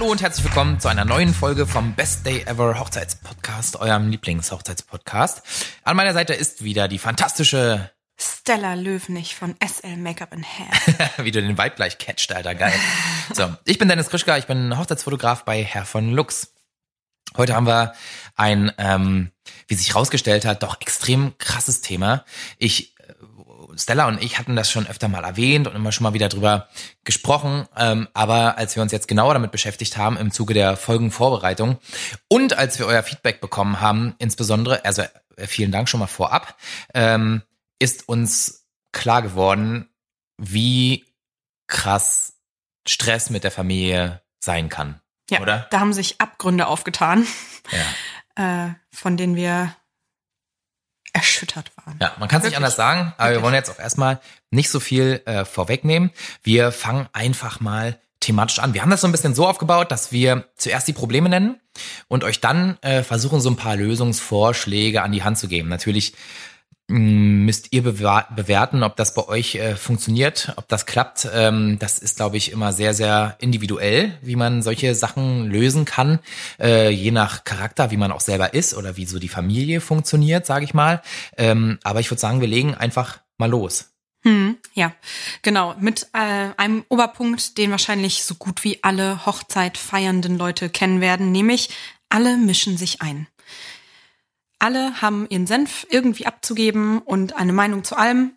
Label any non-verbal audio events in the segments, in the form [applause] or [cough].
Hallo und herzlich willkommen zu einer neuen Folge vom Best Day Ever Hochzeitspodcast, eurem Lieblingshochzeitspodcast. An meiner Seite ist wieder die fantastische Stella Löwenich von SL Makeup and Hair. [laughs] Wie du den Vibe gleich catcht, Alter, geil. [laughs] So, ich bin Dennis Krischka, ich bin Hochzeitsfotograf bei Herr von Lux. Heute haben wir ein, ähm, wie sich rausgestellt hat, doch extrem krasses Thema. Ich Stella und ich hatten das schon öfter mal erwähnt und immer schon mal wieder drüber gesprochen. Ähm, aber als wir uns jetzt genauer damit beschäftigt haben im Zuge der Folgenvorbereitung und als wir euer Feedback bekommen haben, insbesondere, also äh, vielen Dank schon mal vorab, ähm, ist uns klar geworden, wie krass Stress mit der Familie sein kann. Ja, oder? da haben sich Abgründe aufgetan, Ja. äh, von denen wir erschüttert waren. Ja, man kann es nicht anders sagen, aber wir Wirklich. wollen jetzt auch erstmal nicht so viel äh, vorwegnehmen. Wir fangen einfach mal thematisch an. Wir haben das so ein bisschen so aufgebaut, dass wir zuerst die Probleme nennen und euch dann äh, versuchen, so ein paar Lösungsvorschläge an die Hand zu geben. Natürlich müsst ihr bewerten, ob das bei euch äh, funktioniert, ob das klappt. Ähm, das ist, glaube ich, immer sehr, sehr individuell, wie man solche Sachen lösen kann, äh, je nach Charakter, wie man auch selber ist oder wie so die Familie funktioniert, sage ich mal. Ähm, aber ich würde sagen, wir legen einfach mal los. Hm, ja, genau. Mit äh, einem Oberpunkt, den wahrscheinlich so gut wie alle Hochzeit feiernden Leute kennen werden, nämlich alle mischen sich ein. Alle haben ihren Senf irgendwie abzugeben und eine Meinung zu allem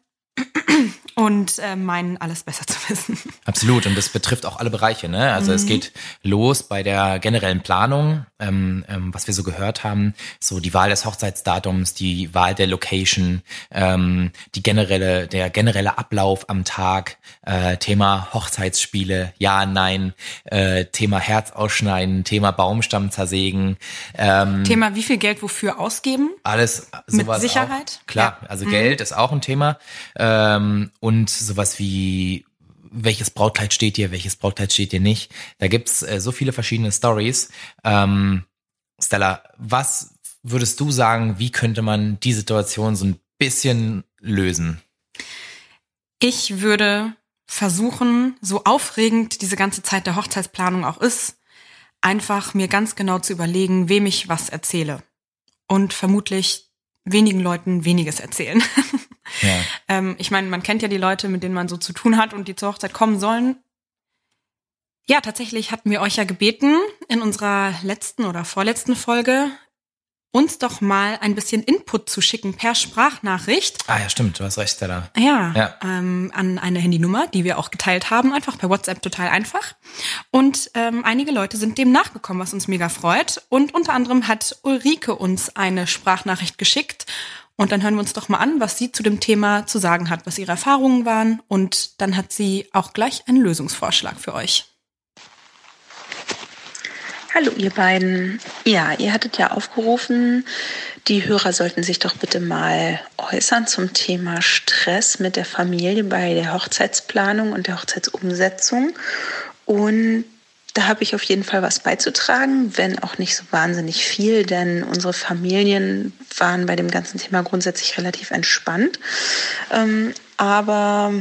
und äh, meinen, alles besser zu wissen. Absolut. Und das betrifft auch alle Bereiche. Ne? Also es geht los bei der generellen Planung, ähm, ähm, was wir so gehört haben, so die Wahl des Hochzeitsdatums, die Wahl der Location, ähm, die generelle, der generelle Ablauf am Tag, äh, Thema Hochzeitsspiele, ja, nein, äh, Thema Herz ausschneiden, Thema Baumstamm zersägen, ähm, Thema, wie viel Geld wofür ausgeben? alles Mit sowas Sicherheit? Auch. Klar, Ja. also Geld ist auch ein Thema. Ähm, und sowas wie welches Brautkleid steht dir, welches Brautkleid steht dir nicht. Da gibt's äh, so viele verschiedene Stories. Ähm, Stella, was würdest du sagen, wie könnte man die Situation so ein bisschen lösen? Ich würde versuchen, so aufregend diese ganze Zeit der Hochzeitsplanung auch ist, einfach mir ganz genau zu überlegen, wem ich was erzähle. Und vermutlich wenigen Leuten weniges erzählen. [laughs] Ja. ähm, ich meine, man kennt ja die Leute, mit denen man so zu tun hat und die zur Hochzeit kommen sollen. Ja, tatsächlich hatten wir euch ja gebeten, in unserer letzten oder vorletzten Folge uns doch mal ein bisschen Input zu schicken per Sprachnachricht. Ah ja, stimmt, du hast recht, Stella. Ja, Ja. Ähm, an eine Handynummer, die wir auch geteilt haben, einfach per WhatsApp total einfach. Und ähm, einige Leute sind dem nachgekommen, was uns mega freut. Und unter anderem hat Ulrike uns eine Sprachnachricht geschickt. Und dann hören wir uns doch mal an, was sie zu dem Thema zu sagen hat, was ihre Erfahrungen waren. Und dann hat sie auch gleich einen Lösungsvorschlag für euch. Hallo ihr beiden. Ja, ihr hattet ja aufgerufen, die Hörer sollten sich doch bitte mal äußern zum Thema Stress mit der Familie bei der Hochzeitsplanung und der Hochzeitsumsetzung. Und da habe ich auf jeden Fall was beizutragen, wenn auch nicht so wahnsinnig viel, denn unsere Familien waren bei dem ganzen Thema grundsätzlich relativ entspannt. Ähm, aber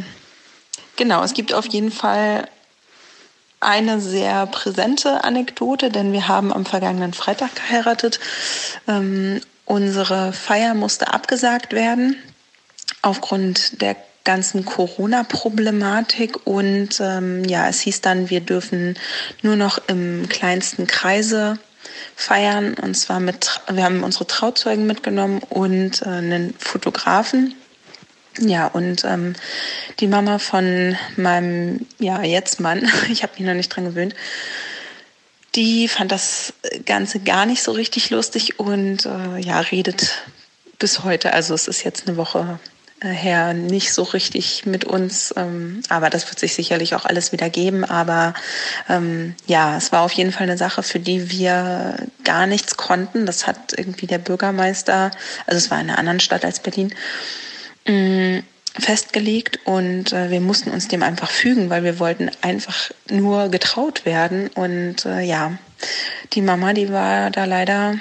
genau, es gibt auf jeden Fall eine sehr präsente Anekdote, denn wir haben am vergangenen Freitag geheiratet. Ähm, unsere Feier musste abgesagt werden aufgrund der ganzen Corona-Problematik und ähm, ja, es hieß dann, wir dürfen nur noch im kleinsten Kreise feiern und zwar mit, wir haben unsere Trauzeugen mitgenommen und äh, einen Fotografen. Ja, und ähm, die Mama von meinem, ja, jetzt Mann, [laughs] ich habe mich noch nicht dran gewöhnt, die fand das Ganze gar nicht so richtig lustig und äh, ja, redet bis heute, also es ist jetzt eine Woche her, nicht so richtig mit uns, ähm, aber das wird sich sicherlich auch alles wieder geben, aber ähm, ja, es war auf jeden Fall eine Sache, für die wir gar nichts konnten. Das hat irgendwie der Bürgermeister, also es war in einer anderen Stadt als Berlin, mh, festgelegt und äh, wir mussten uns dem einfach fügen, weil wir wollten einfach nur getraut werden und äh, ja, die Mama, die war da leider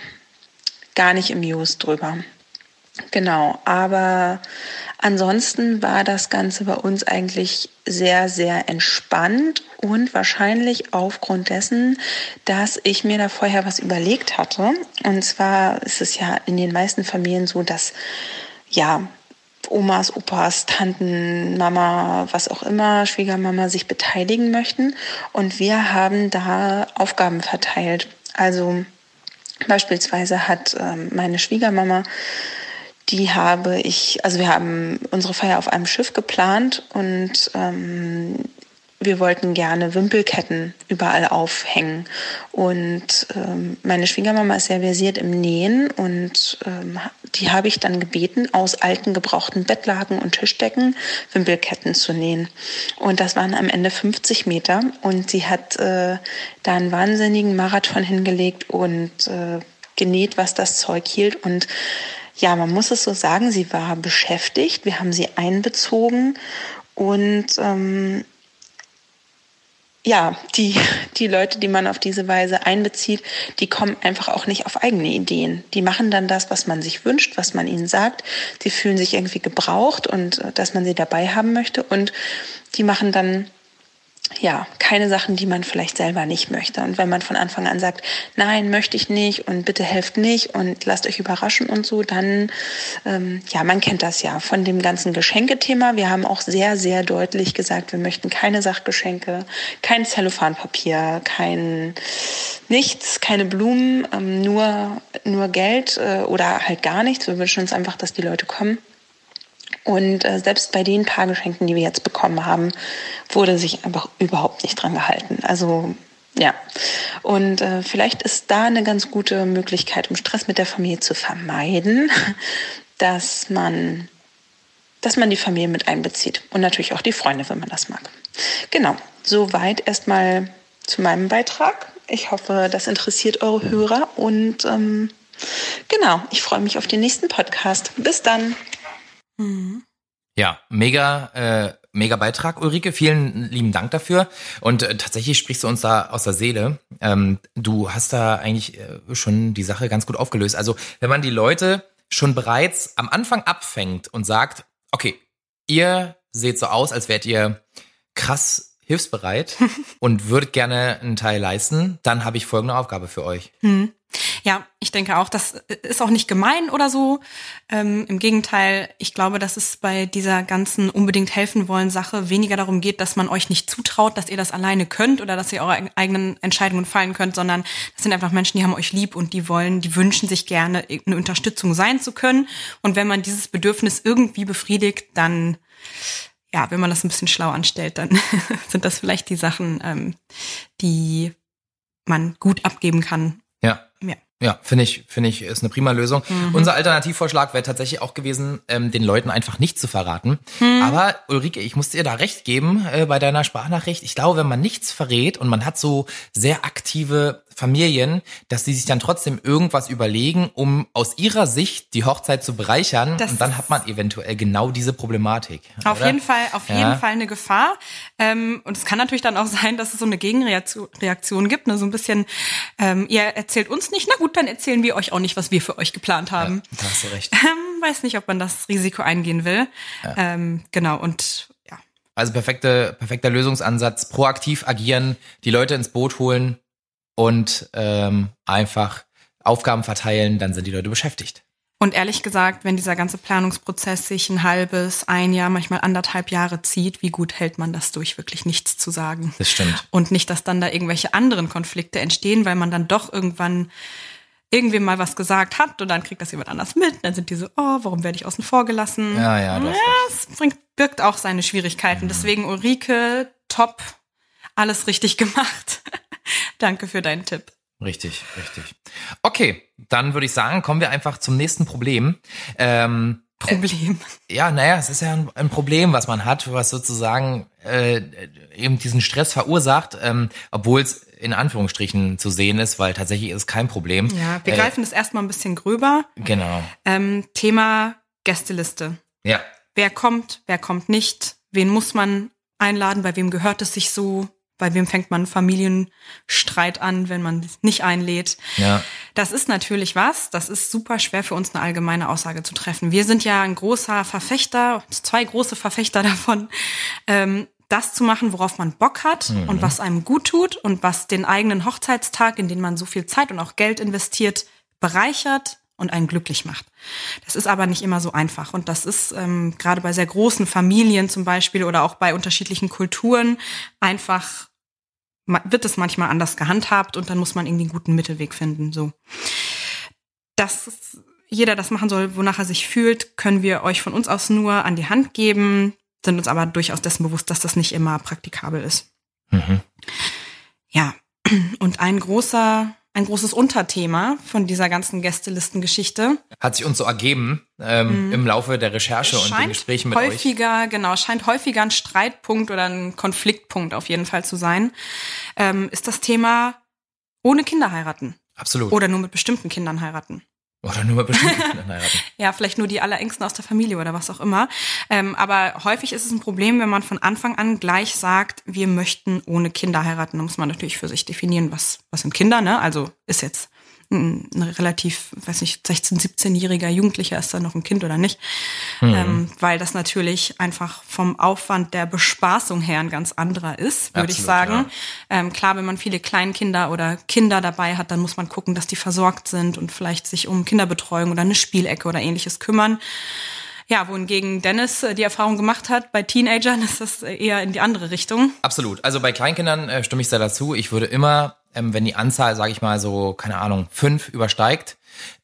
gar nicht im Just drüber. Genau, aber ansonsten war das Ganze bei uns eigentlich sehr, sehr entspannt und wahrscheinlich aufgrund dessen, dass ich mir da vorher was überlegt hatte. Und zwar ist es ja in den meisten Familien so, dass ja Omas, Opas, Tanten, Mama, was auch immer, Schwiegermama sich beteiligen möchten. Und wir haben da Aufgaben verteilt. Also beispielsweise hat ähm, meine Schwiegermama die habe ich, also wir haben unsere Feier auf einem Schiff geplant und ähm, wir wollten gerne Wimpelketten überall aufhängen. Und ähm, meine Schwiegermama ist sehr versiert im Nähen und ähm, die habe ich dann gebeten, aus alten gebrauchten Bettlaken und Tischdecken Wimpelketten zu nähen. Und das waren am Ende 50 Meter und sie hat äh, da einen wahnsinnigen Marathon hingelegt und äh, genäht, was das Zeug hielt und ja, man muss es so sagen, sie war beschäftigt, wir haben sie einbezogen und ähm, ja, die, die Leute, die man auf diese Weise einbezieht, die kommen einfach auch nicht auf eigene Ideen. Die machen dann das, was man sich wünscht, was man ihnen sagt. Die fühlen sich irgendwie gebraucht und äh, dass man sie dabei haben möchte. Und die machen dann ja, keine Sachen, die man vielleicht selber nicht möchte. Und wenn man von Anfang an sagt, nein, möchte ich nicht und bitte helft nicht und lasst euch überraschen und so, dann, ähm, ja, man kennt das ja von dem ganzen Geschenkethema. Wir haben auch sehr, sehr deutlich gesagt, wir möchten keine Sachgeschenke, kein Zellophanpapier, kein nichts, keine Blumen, ähm, nur, nur Geld äh, oder halt gar nichts. Wir wünschen uns einfach, dass die Leute kommen. Und äh, selbst bei den paar Geschenken, die wir jetzt bekommen haben, wurde sich einfach überhaupt nicht dran gehalten. Also ja, und äh, vielleicht ist da eine ganz gute Möglichkeit, um Stress mit der Familie zu vermeiden, [laughs] dass man, dass man die Familie mit einbezieht und natürlich auch die Freunde, wenn man das mag. Genau, soweit erstmal zu meinem Beitrag. Ich hoffe, das interessiert eure Hörer und ähm, genau, ich freue mich auf den nächsten Podcast. Bis dann. Mhm. Ja, mega, äh, mega Beitrag, Ulrike. Vielen lieben Dank dafür. Und äh, tatsächlich sprichst du uns da aus der Seele. Ähm, du hast da eigentlich äh, schon die Sache ganz gut aufgelöst. Also, wenn man die Leute schon bereits am Anfang abfängt und sagt, okay, ihr seht so aus, als wärt ihr krass hilfsbereit [laughs] und würdet gerne einen Teil leisten, dann habe ich folgende Aufgabe für euch. Hm. Ja, ich denke auch, das ist auch nicht gemein oder so. Ähm, Im Gegenteil, ich glaube, dass es bei dieser ganzen unbedingt helfen wollen Sache weniger darum geht, dass man euch nicht zutraut, dass ihr das alleine könnt oder dass ihr eure eigenen Entscheidungen fallen könnt, sondern das sind einfach Menschen, die haben euch lieb und die wollen, die wünschen sich gerne, eine Unterstützung sein zu können. Und wenn man dieses Bedürfnis irgendwie befriedigt, dann ja, wenn man das ein bisschen schlau anstellt, dann [laughs] sind das vielleicht die Sachen, ähm, die man gut abgeben kann. Ja. Ja. Ja, finde ich, finde ich, ist eine prima Lösung. Mhm. Unser Alternativvorschlag wäre tatsächlich auch gewesen, ähm, den Leuten einfach nicht zu verraten. Mhm. Aber Ulrike, ich muss dir da recht geben äh, bei deiner Sprachnachricht. Ich glaube, wenn man nichts verrät und man hat so sehr aktive Familien, dass sie sich dann trotzdem irgendwas überlegen, um aus ihrer Sicht die Hochzeit zu bereichern. Das und dann hat man eventuell genau diese Problematik. Auf oder? jeden Fall, auf ja. jeden Fall eine Gefahr. Ähm, und es kann natürlich dann auch sein, dass es so eine Gegenreaktion gibt. Ne? So ein bisschen, ähm, ihr erzählt uns nicht, na gut, dann erzählen wir euch auch nicht, was wir für euch geplant haben. Ja, da hast du recht. [laughs] Ähm, weiß nicht, ob man das Risiko eingehen will. Ja. Ähm, genau, und ja. Also perfekte, perfekter Lösungsansatz, proaktiv agieren, die Leute ins Boot holen und ähm, einfach Aufgaben verteilen, dann sind die Leute beschäftigt. Und ehrlich gesagt, wenn dieser ganze Planungsprozess sich ein halbes, ein Jahr, manchmal anderthalb Jahre zieht, wie gut hält man das durch, wirklich nichts zu sagen? Das stimmt. Und nicht, dass dann da irgendwelche anderen Konflikte entstehen, weil man dann doch irgendwann irgendwem mal was gesagt hat und dann kriegt das jemand anders mit. Dann sind die so, oh, warum werde ich außen vor gelassen? Ja, ja, das ja, es bringt, birgt auch seine Schwierigkeiten. Mhm. Deswegen Ulrike, top, alles richtig [laughs] gemacht. Danke für deinen Tipp. Richtig, richtig. Okay, dann würde ich sagen, kommen wir einfach zum nächsten Problem. Ähm, Problem. Äh, ja, naja, es ist ja ein, ein, Problem, was man hat, was sozusagen äh, eben diesen Stress verursacht, ähm, obwohl es in Anführungsstrichen zu sehen ist, weil tatsächlich ist es kein Problem. Ja, wir äh, greifen das erstmal ein bisschen gröber. Genau. Ähm, Thema Gästeliste. Ja. Wer kommt, wer kommt nicht, wen muss man einladen, bei wem gehört es sich so, bei wem fängt man Familienstreit an, wenn man nicht einlädt. Ja. Das ist natürlich was, das ist super schwer für uns eine allgemeine Aussage zu treffen. Wir sind ja ein großer Verfechter, zwei große Verfechter [laughs] davon, ähm, das zu machen, worauf man Bock hat mhm. und was einem gut tut und was den eigenen Hochzeitstag, in den man so viel Zeit und auch Geld investiert, bereichert und einen glücklich macht. Das ist aber nicht immer so einfach. Und das ist ähm, gerade bei sehr großen Familien zum Beispiel oder auch bei unterschiedlichen Kulturen einfach, wird es manchmal anders gehandhabt und dann muss man irgendwie einen guten Mittelweg finden. So. Dass jeder das machen soll, wonach er sich fühlt, können wir euch von uns aus nur an die Hand geben sind uns aber durchaus dessen bewusst, dass das nicht immer praktikabel ist. Mhm. Ja, [clears throat] und ein großer, ein großes Unterthema von dieser ganzen Gästelistengeschichte. Hat sich uns so ergeben ähm, mhm. im Laufe der Recherche und den Gesprächen mit häufiger, euch. Genau, scheint häufiger ein Streitpunkt oder ein Konfliktpunkt auf jeden Fall zu sein, ähm, ist das Thema ohne Kinder heiraten. Absolut. Oder nur mit bestimmten Kindern heiraten. Oder nur mal bestimmte Kinder [laughs] heiraten. ja, vielleicht nur die Allerängsten aus der Familie oder was auch immer. Ähm, aber häufig ist es ein Problem, wenn man von Anfang an gleich sagt, wir möchten ohne Kinder heiraten. Da muss man natürlich für sich definieren, was, was sind Kinder, ne? Also ist jetzt ein relativ, weiß nicht, 16-, 17-jähriger Jugendlicher ist da noch ein Kind oder nicht. Mhm. Ähm, weil das natürlich einfach vom Aufwand der Bespaßung her ein ganz anderer ist, würde ich sagen. Ja. Ähm, klar, wenn man viele Kleinkinder oder Kinder dabei hat, dann muss man gucken, dass die versorgt sind und vielleicht sich um Kinderbetreuung oder eine Spielecke oder ähnliches kümmern. Ja, wohingegen Dennis äh, die Erfahrung gemacht hat, bei Teenagern [laughs] ist das eher in die andere Richtung. Absolut. Also bei Kleinkindern äh, stimme ich sehr dazu. Ich würde immer ähm, wenn die Anzahl, sage ich mal so, keine Ahnung, fünf übersteigt,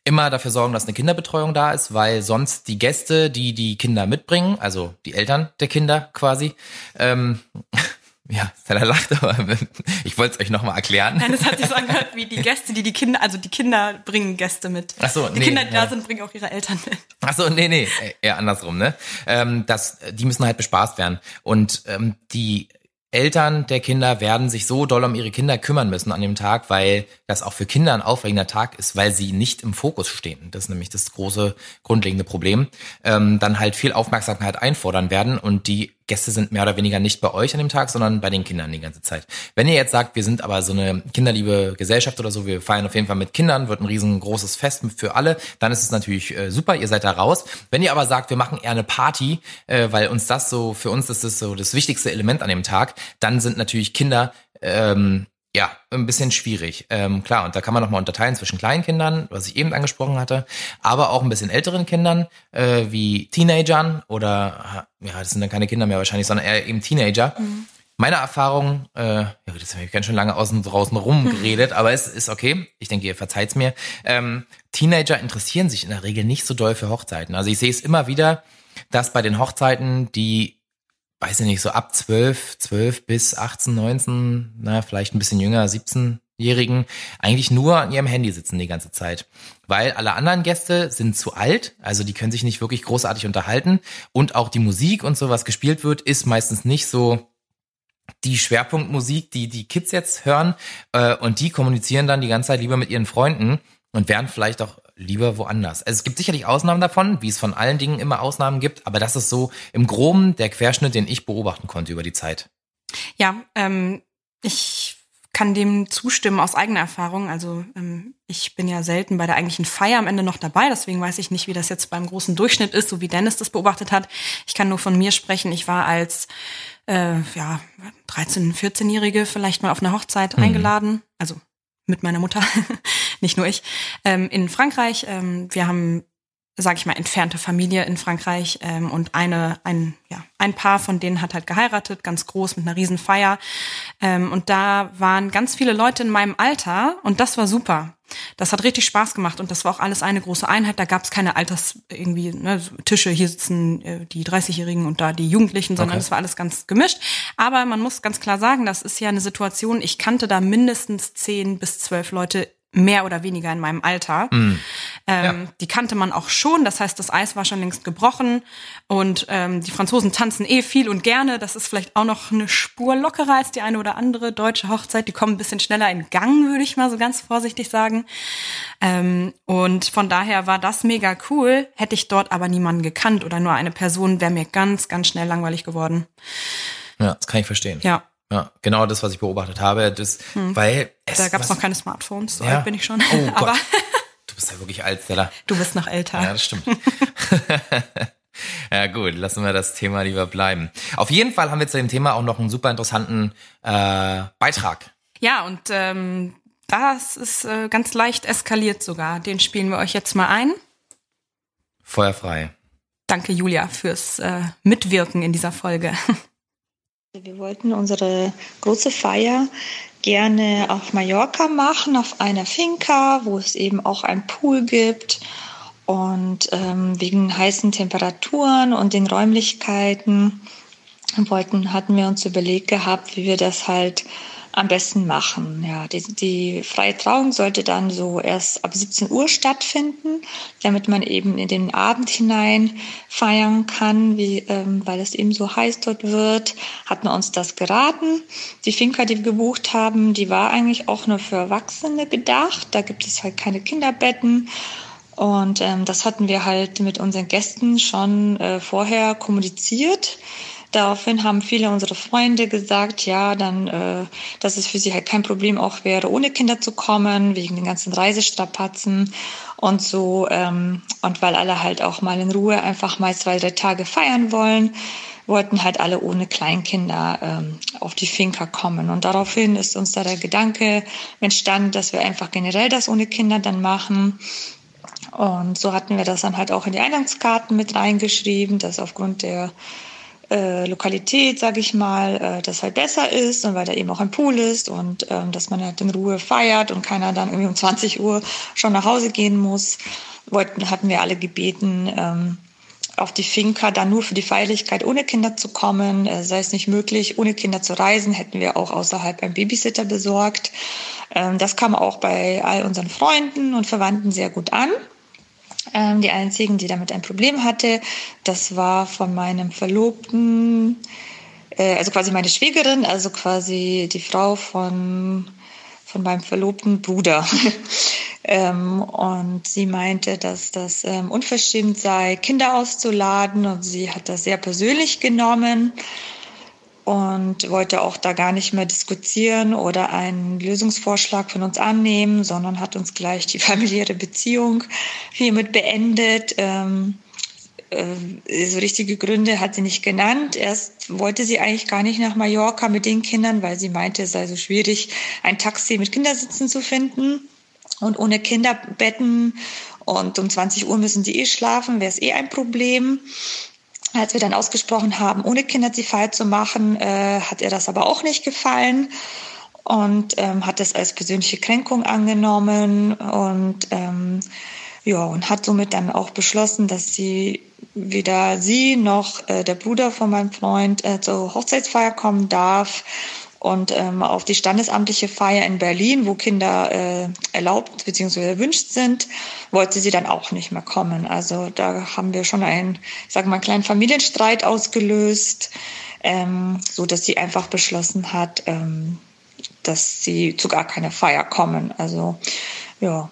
immer dafür sorgen, dass eine Kinderbetreuung da ist, weil sonst die Gäste, die die Kinder mitbringen, also die Eltern der Kinder quasi, ähm, [laughs] ja, Stella lacht, aber [laughs] ich wollte es euch nochmal erklären. Nein, das hat sich so angehört wie die Gäste, die die Kinder, also die Kinder bringen Gäste mit. Ach so, die nee, Kinder, die ja. da sind, bringen auch ihre Eltern mit. Ach so, nee, nee, eher andersrum, ne? Ähm, das, die müssen halt bespaßt werden. Und ähm, die Eltern der Kinder werden sich so doll um ihre Kinder kümmern müssen an dem Tag, weil das auch für Kinder ein aufregender Tag ist, weil sie nicht im Fokus stehen. Das ist nämlich das große grundlegende Problem. Ähm, dann halt viel Aufmerksamkeit einfordern werden und die Gäste sind mehr oder weniger nicht bei euch an dem Tag, sondern bei den Kindern die ganze Zeit. Wenn ihr jetzt sagt, wir sind aber so eine kinderliebe Gesellschaft oder so, wir feiern auf jeden Fall mit Kindern, wird ein riesengroßes Fest für alle, dann ist es natürlich äh, super, ihr seid da raus. Wenn ihr aber sagt, wir machen eher eine Party, äh, weil uns das so, für uns ist das so das wichtigste Element an dem Tag, dann sind natürlich Kinder ähm, ja, ein bisschen schwierig. Ähm, klar, und da kann man nochmal unterteilen zwischen kleinen Kindern, was ich eben angesprochen hatte, aber auch ein bisschen älteren Kindern, äh, wie Teenagern oder, ja, das sind dann keine Kinder mehr wahrscheinlich, sondern eher eben Teenager. Mhm. Meine Erfahrung, äh, ja, das habe ich ganz schön lange außen draußen rumgeredet, [laughs] aber es ist okay. Ich denke, ihr verzeiht's mir. Ähm, Teenager interessieren sich in der Regel nicht so doll für Hochzeiten. Also ich sehe es immer wieder, dass bei den Hochzeiten die weiß ich nicht, so ab 12, 12 bis 18, 19, na, vielleicht ein bisschen jünger, 17-Jährigen, eigentlich nur an ihrem Handy sitzen die ganze Zeit. Weil alle anderen Gäste sind zu alt, also die können sich nicht wirklich großartig unterhalten und auch die Musik und so, was gespielt wird, ist meistens nicht so die Schwerpunktmusik, die die Kids jetzt hören äh, und die kommunizieren dann die ganze Zeit lieber mit ihren Freunden und werden vielleicht auch lieber woanders. Also es gibt sicherlich Ausnahmen davon, wie es von allen Dingen immer Ausnahmen gibt, aber das ist so im Groben der Querschnitt, den ich beobachten konnte über die Zeit. Ja, ähm, ich kann dem zustimmen aus eigener Erfahrung. Also ähm, ich bin ja selten bei der eigentlichen Feier am Ende noch dabei, deswegen weiß ich nicht, wie das jetzt beim großen Durchschnitt ist, so wie Dennis das beobachtet hat. Ich kann nur von mir sprechen. Ich war als äh, ja 13, 14-Jährige vielleicht mal auf eine Hochzeit mhm. eingeladen, also mit meiner Mutter, [laughs] nicht nur ich, ähm, in Frankreich. Ähm, wir haben, sage ich mal, entfernte Familie in Frankreich ähm, und eine, ein, ja, ein Paar von denen hat halt geheiratet, ganz groß mit einer riesen Feier. Ähm, und da waren ganz viele Leute in meinem Alter und das war super. Das hat richtig Spaß gemacht und das war auch alles eine große Einheit. Da gab es keine Alters irgendwie ne, Tische. Hier sitzen äh, die 30-Jährigen und da die Jugendlichen, sondern es war alles ganz gemischt. Aber man muss ganz klar sagen, das ist ja eine Situation. Ich kannte da mindestens zehn bis zwölf Leute mehr oder weniger in meinem Alter. Mm. Ähm, ja. Die kannte man auch schon, das heißt, das Eis war schon längst gebrochen und ähm, die Franzosen tanzen eh viel und gerne. Das ist vielleicht auch noch eine Spur lockerer als die eine oder andere deutsche Hochzeit. Die kommen ein bisschen schneller in Gang, würde ich mal so ganz vorsichtig sagen. Ähm, und von daher war das mega cool. Hätte ich dort aber niemanden gekannt oder nur eine Person, wäre mir ganz, ganz schnell langweilig geworden. Ja, das kann ich verstehen. Ja. Ja, genau das, was ich beobachtet habe. Das, weil es, Da gab es noch keine Smartphones, so Ja. alt bin ich schon. Oh Aber Gott. Du bist ja wirklich alt, Stella. du bist noch älter. Ja, das stimmt. [laughs] ja, gut, lassen wir das Thema lieber bleiben. Auf jeden Fall haben wir zu dem Thema auch noch einen super interessanten äh, Beitrag. Ja, und ähm, das ist äh, ganz leicht eskaliert sogar. Den spielen wir euch jetzt mal ein. Feuerfrei. Danke, Julia, fürs äh, Mitwirken in dieser Folge. [laughs] Wir wollten unsere große Feier gerne auf Mallorca machen, auf einer Finca, wo es eben auch einen Pool gibt. Und ähm, wegen heißen Temperaturen und den Räumlichkeiten wollten, hatten wir uns überlegt gehabt, wie wir das halt am besten machen. Ja, die, die freie Trauung sollte dann so erst ab 17 Uhr stattfinden, damit man eben in den Abend hinein feiern kann, wie, ähm, weil es eben so heiß dort wird, hat man uns das geraten. Die Finca, die wir gebucht haben, die war eigentlich auch nur für Erwachsene gedacht. Da gibt es halt keine Kinderbetten. Und ähm, das hatten wir halt mit unseren Gästen schon äh, vorher kommuniziert. Daraufhin haben viele unserer Freunde gesagt, ja, dann, äh, dass es für sie halt kein Problem auch wäre, ohne Kinder zu kommen, wegen den ganzen Reisestrapazen und so. Ähm, und weil alle halt auch mal in Ruhe einfach mal zwei, drei Tage feiern wollen, wollten halt alle ohne Kleinkinder ähm, auf die Finca kommen. Und daraufhin ist uns da der Gedanke entstanden, dass wir einfach generell das ohne Kinder dann machen. Und so hatten wir das dann halt auch in die Eingangskarten mit reingeschrieben, dass aufgrund der äh, Lokalität, sage ich mal, äh, das halt besser ist und weil da eben auch ein Pool ist und ähm, dass man halt in Ruhe feiert und keiner dann irgendwie um 20 Uhr schon nach Hause gehen muss, wollten, hatten wir alle gebeten, ähm, auf die Finca dann nur für die Feierlichkeit ohne Kinder zu kommen. Äh, sei es nicht möglich, ohne Kinder zu reisen, hätten wir auch außerhalb einen Babysitter besorgt. Ähm, das kam auch bei all unseren Freunden und Verwandten sehr gut an. Ähm, die einzigen, die damit ein Problem hatte, das war von meinem Verlobten, äh, also quasi meine Schwägerin, also quasi die Frau von, von meinem verlobten Bruder. [laughs] ähm, und sie meinte, dass das ähm, unverschämt sei, Kinder auszuladen und sie hat das sehr persönlich genommen und wollte auch da gar nicht mehr diskutieren oder einen Lösungsvorschlag von uns annehmen, sondern hat uns gleich die [laughs] familiäre Beziehung hiermit beendet. Ähm, äh, so richtige Gründe hat sie nicht genannt. Erst wollte sie eigentlich gar nicht nach Mallorca mit den Kindern, weil sie meinte, es sei so schwierig, ein Taxi mit Kindersitzen zu finden. Und ohne Kinderbetten und um 20 Uhr müssen die eh schlafen, wäre es eh ein Problem. Als wir dann ausgesprochen haben, ohne Kinder die Feier zu machen, äh, hat ihr das aber auch nicht gefallen und ähm, hat es als persönliche Kränkung angenommen und ähm, ja und hat somit dann auch beschlossen, dass sie weder sie noch äh, der Bruder von meinem Freund äh, zur Hochzeitsfeier kommen darf und ähm, auf die standesamtliche Feier in Berlin, wo Kinder äh, erlaubt bzw. erwünscht sind, wollte sie dann auch nicht mehr kommen. Also da haben wir schon einen, ich sage mal, einen kleinen Familienstreit ausgelöst, ähm, so dass sie einfach beschlossen hat, ähm, dass sie zu gar keiner Feier kommen. Also ja,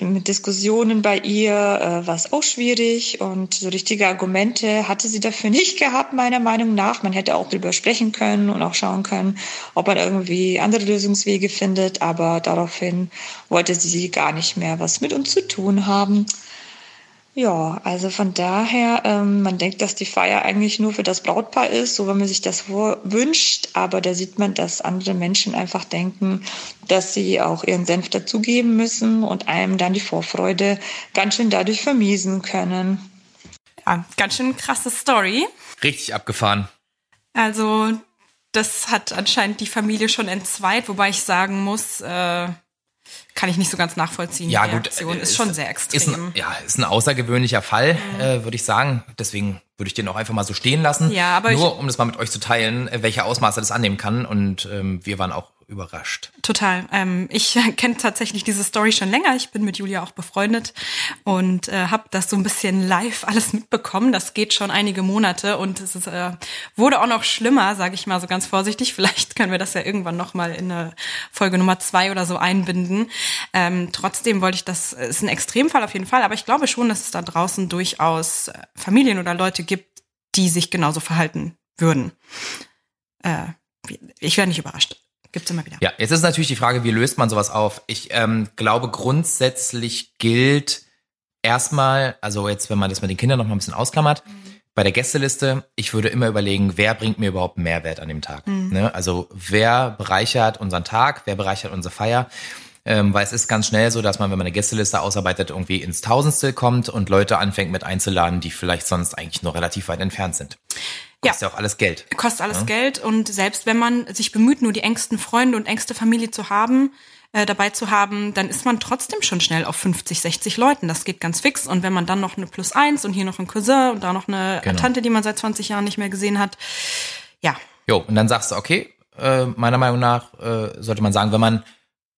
mit Diskussionen bei ihr äh, war es auch schwierig und so richtige Argumente hatte sie dafür nicht gehabt, meiner Meinung nach. Man hätte auch darüber sprechen können und auch schauen können, ob man irgendwie andere Lösungswege findet, aber daraufhin wollte sie gar nicht mehr was mit uns zu tun haben. Ja, also von daher, ähm, man denkt, dass die Feier eigentlich nur für das Brautpaar ist, so wenn man sich das wünscht, aber da sieht man, dass andere Menschen einfach denken, dass sie auch ihren Senf dazugeben müssen und einem dann die Vorfreude ganz schön dadurch vermiesen können. Ja, ganz schön krasse Story. Richtig abgefahren. Also, das hat anscheinend die Familie schon entzweit, wobei ich sagen muss, äh, kann ich nicht so ganz nachvollziehen. Ja, die gut. Reaktion äh, ist schon sehr extrem. Ist ein, ja, ist ein außergewöhnlicher Fall, äh, würde ich sagen. Deswegen würde ich den auch einfach mal so stehen lassen. Ja, aber Nur ich- um das mal mit euch zu teilen, äh, welche Ausmaße das annehmen kann. Und ähm, wir waren auch überrascht. Total. Ähm, ich [laughs] kenne tatsächlich diese Story schon länger. Ich bin mit Julia auch befreundet und äh, habe das so ein bisschen live [laughs] alles mitbekommen. Das geht schon einige Monate und es ist, äh, wurde auch noch schlimmer, sage ich mal so ganz vorsichtig. [laughs] Vielleicht können wir das ja irgendwann noch mal in eine Folge Nummer zwei oder so einbinden. Ähm, trotzdem wollte ich das, es ist ein Extremfall auf jeden Fall, aber ich glaube schon, dass es da draußen durchaus äh, Familien oder Leute gibt, die sich genauso verhalten würden. Äh, ich wäre nicht überrascht. Gibt's immer wieder. Ja, jetzt ist natürlich die Frage, wie löst man sowas auf? Ich ähm, glaube, grundsätzlich gilt erstmal, also jetzt, wenn man das mit den Kindern noch mal ein bisschen ausklammert, mhm. bei der Gästeliste, ich würde immer überlegen, wer bringt mir überhaupt Mehrwert an dem Tag? Mhm. Ne? Also wer bereichert unseren Tag, wer bereichert unsere Feier? Ähm, weil es ist ganz schnell so, dass man, wenn man eine Gästeliste ausarbeitet, irgendwie ins Tausendstel kommt und Leute anfängt mit einzuladen, die vielleicht sonst eigentlich nur relativ weit entfernt sind. Kostet ja. ja auch alles Geld. Kostet alles ja? Geld und selbst wenn man sich bemüht, nur die engsten Freunde und engste Familie zu haben, äh, dabei zu haben, dann ist man trotzdem schon schnell auf 50, 60 Leuten. Das geht ganz fix. Und wenn man dann noch eine Plus eins und hier noch ein Cousin und da noch eine genau. Tante, die man seit 20 Jahren nicht mehr gesehen hat, ja. Jo, und dann sagst du, okay, äh, meiner Meinung nach äh, sollte man sagen, wenn man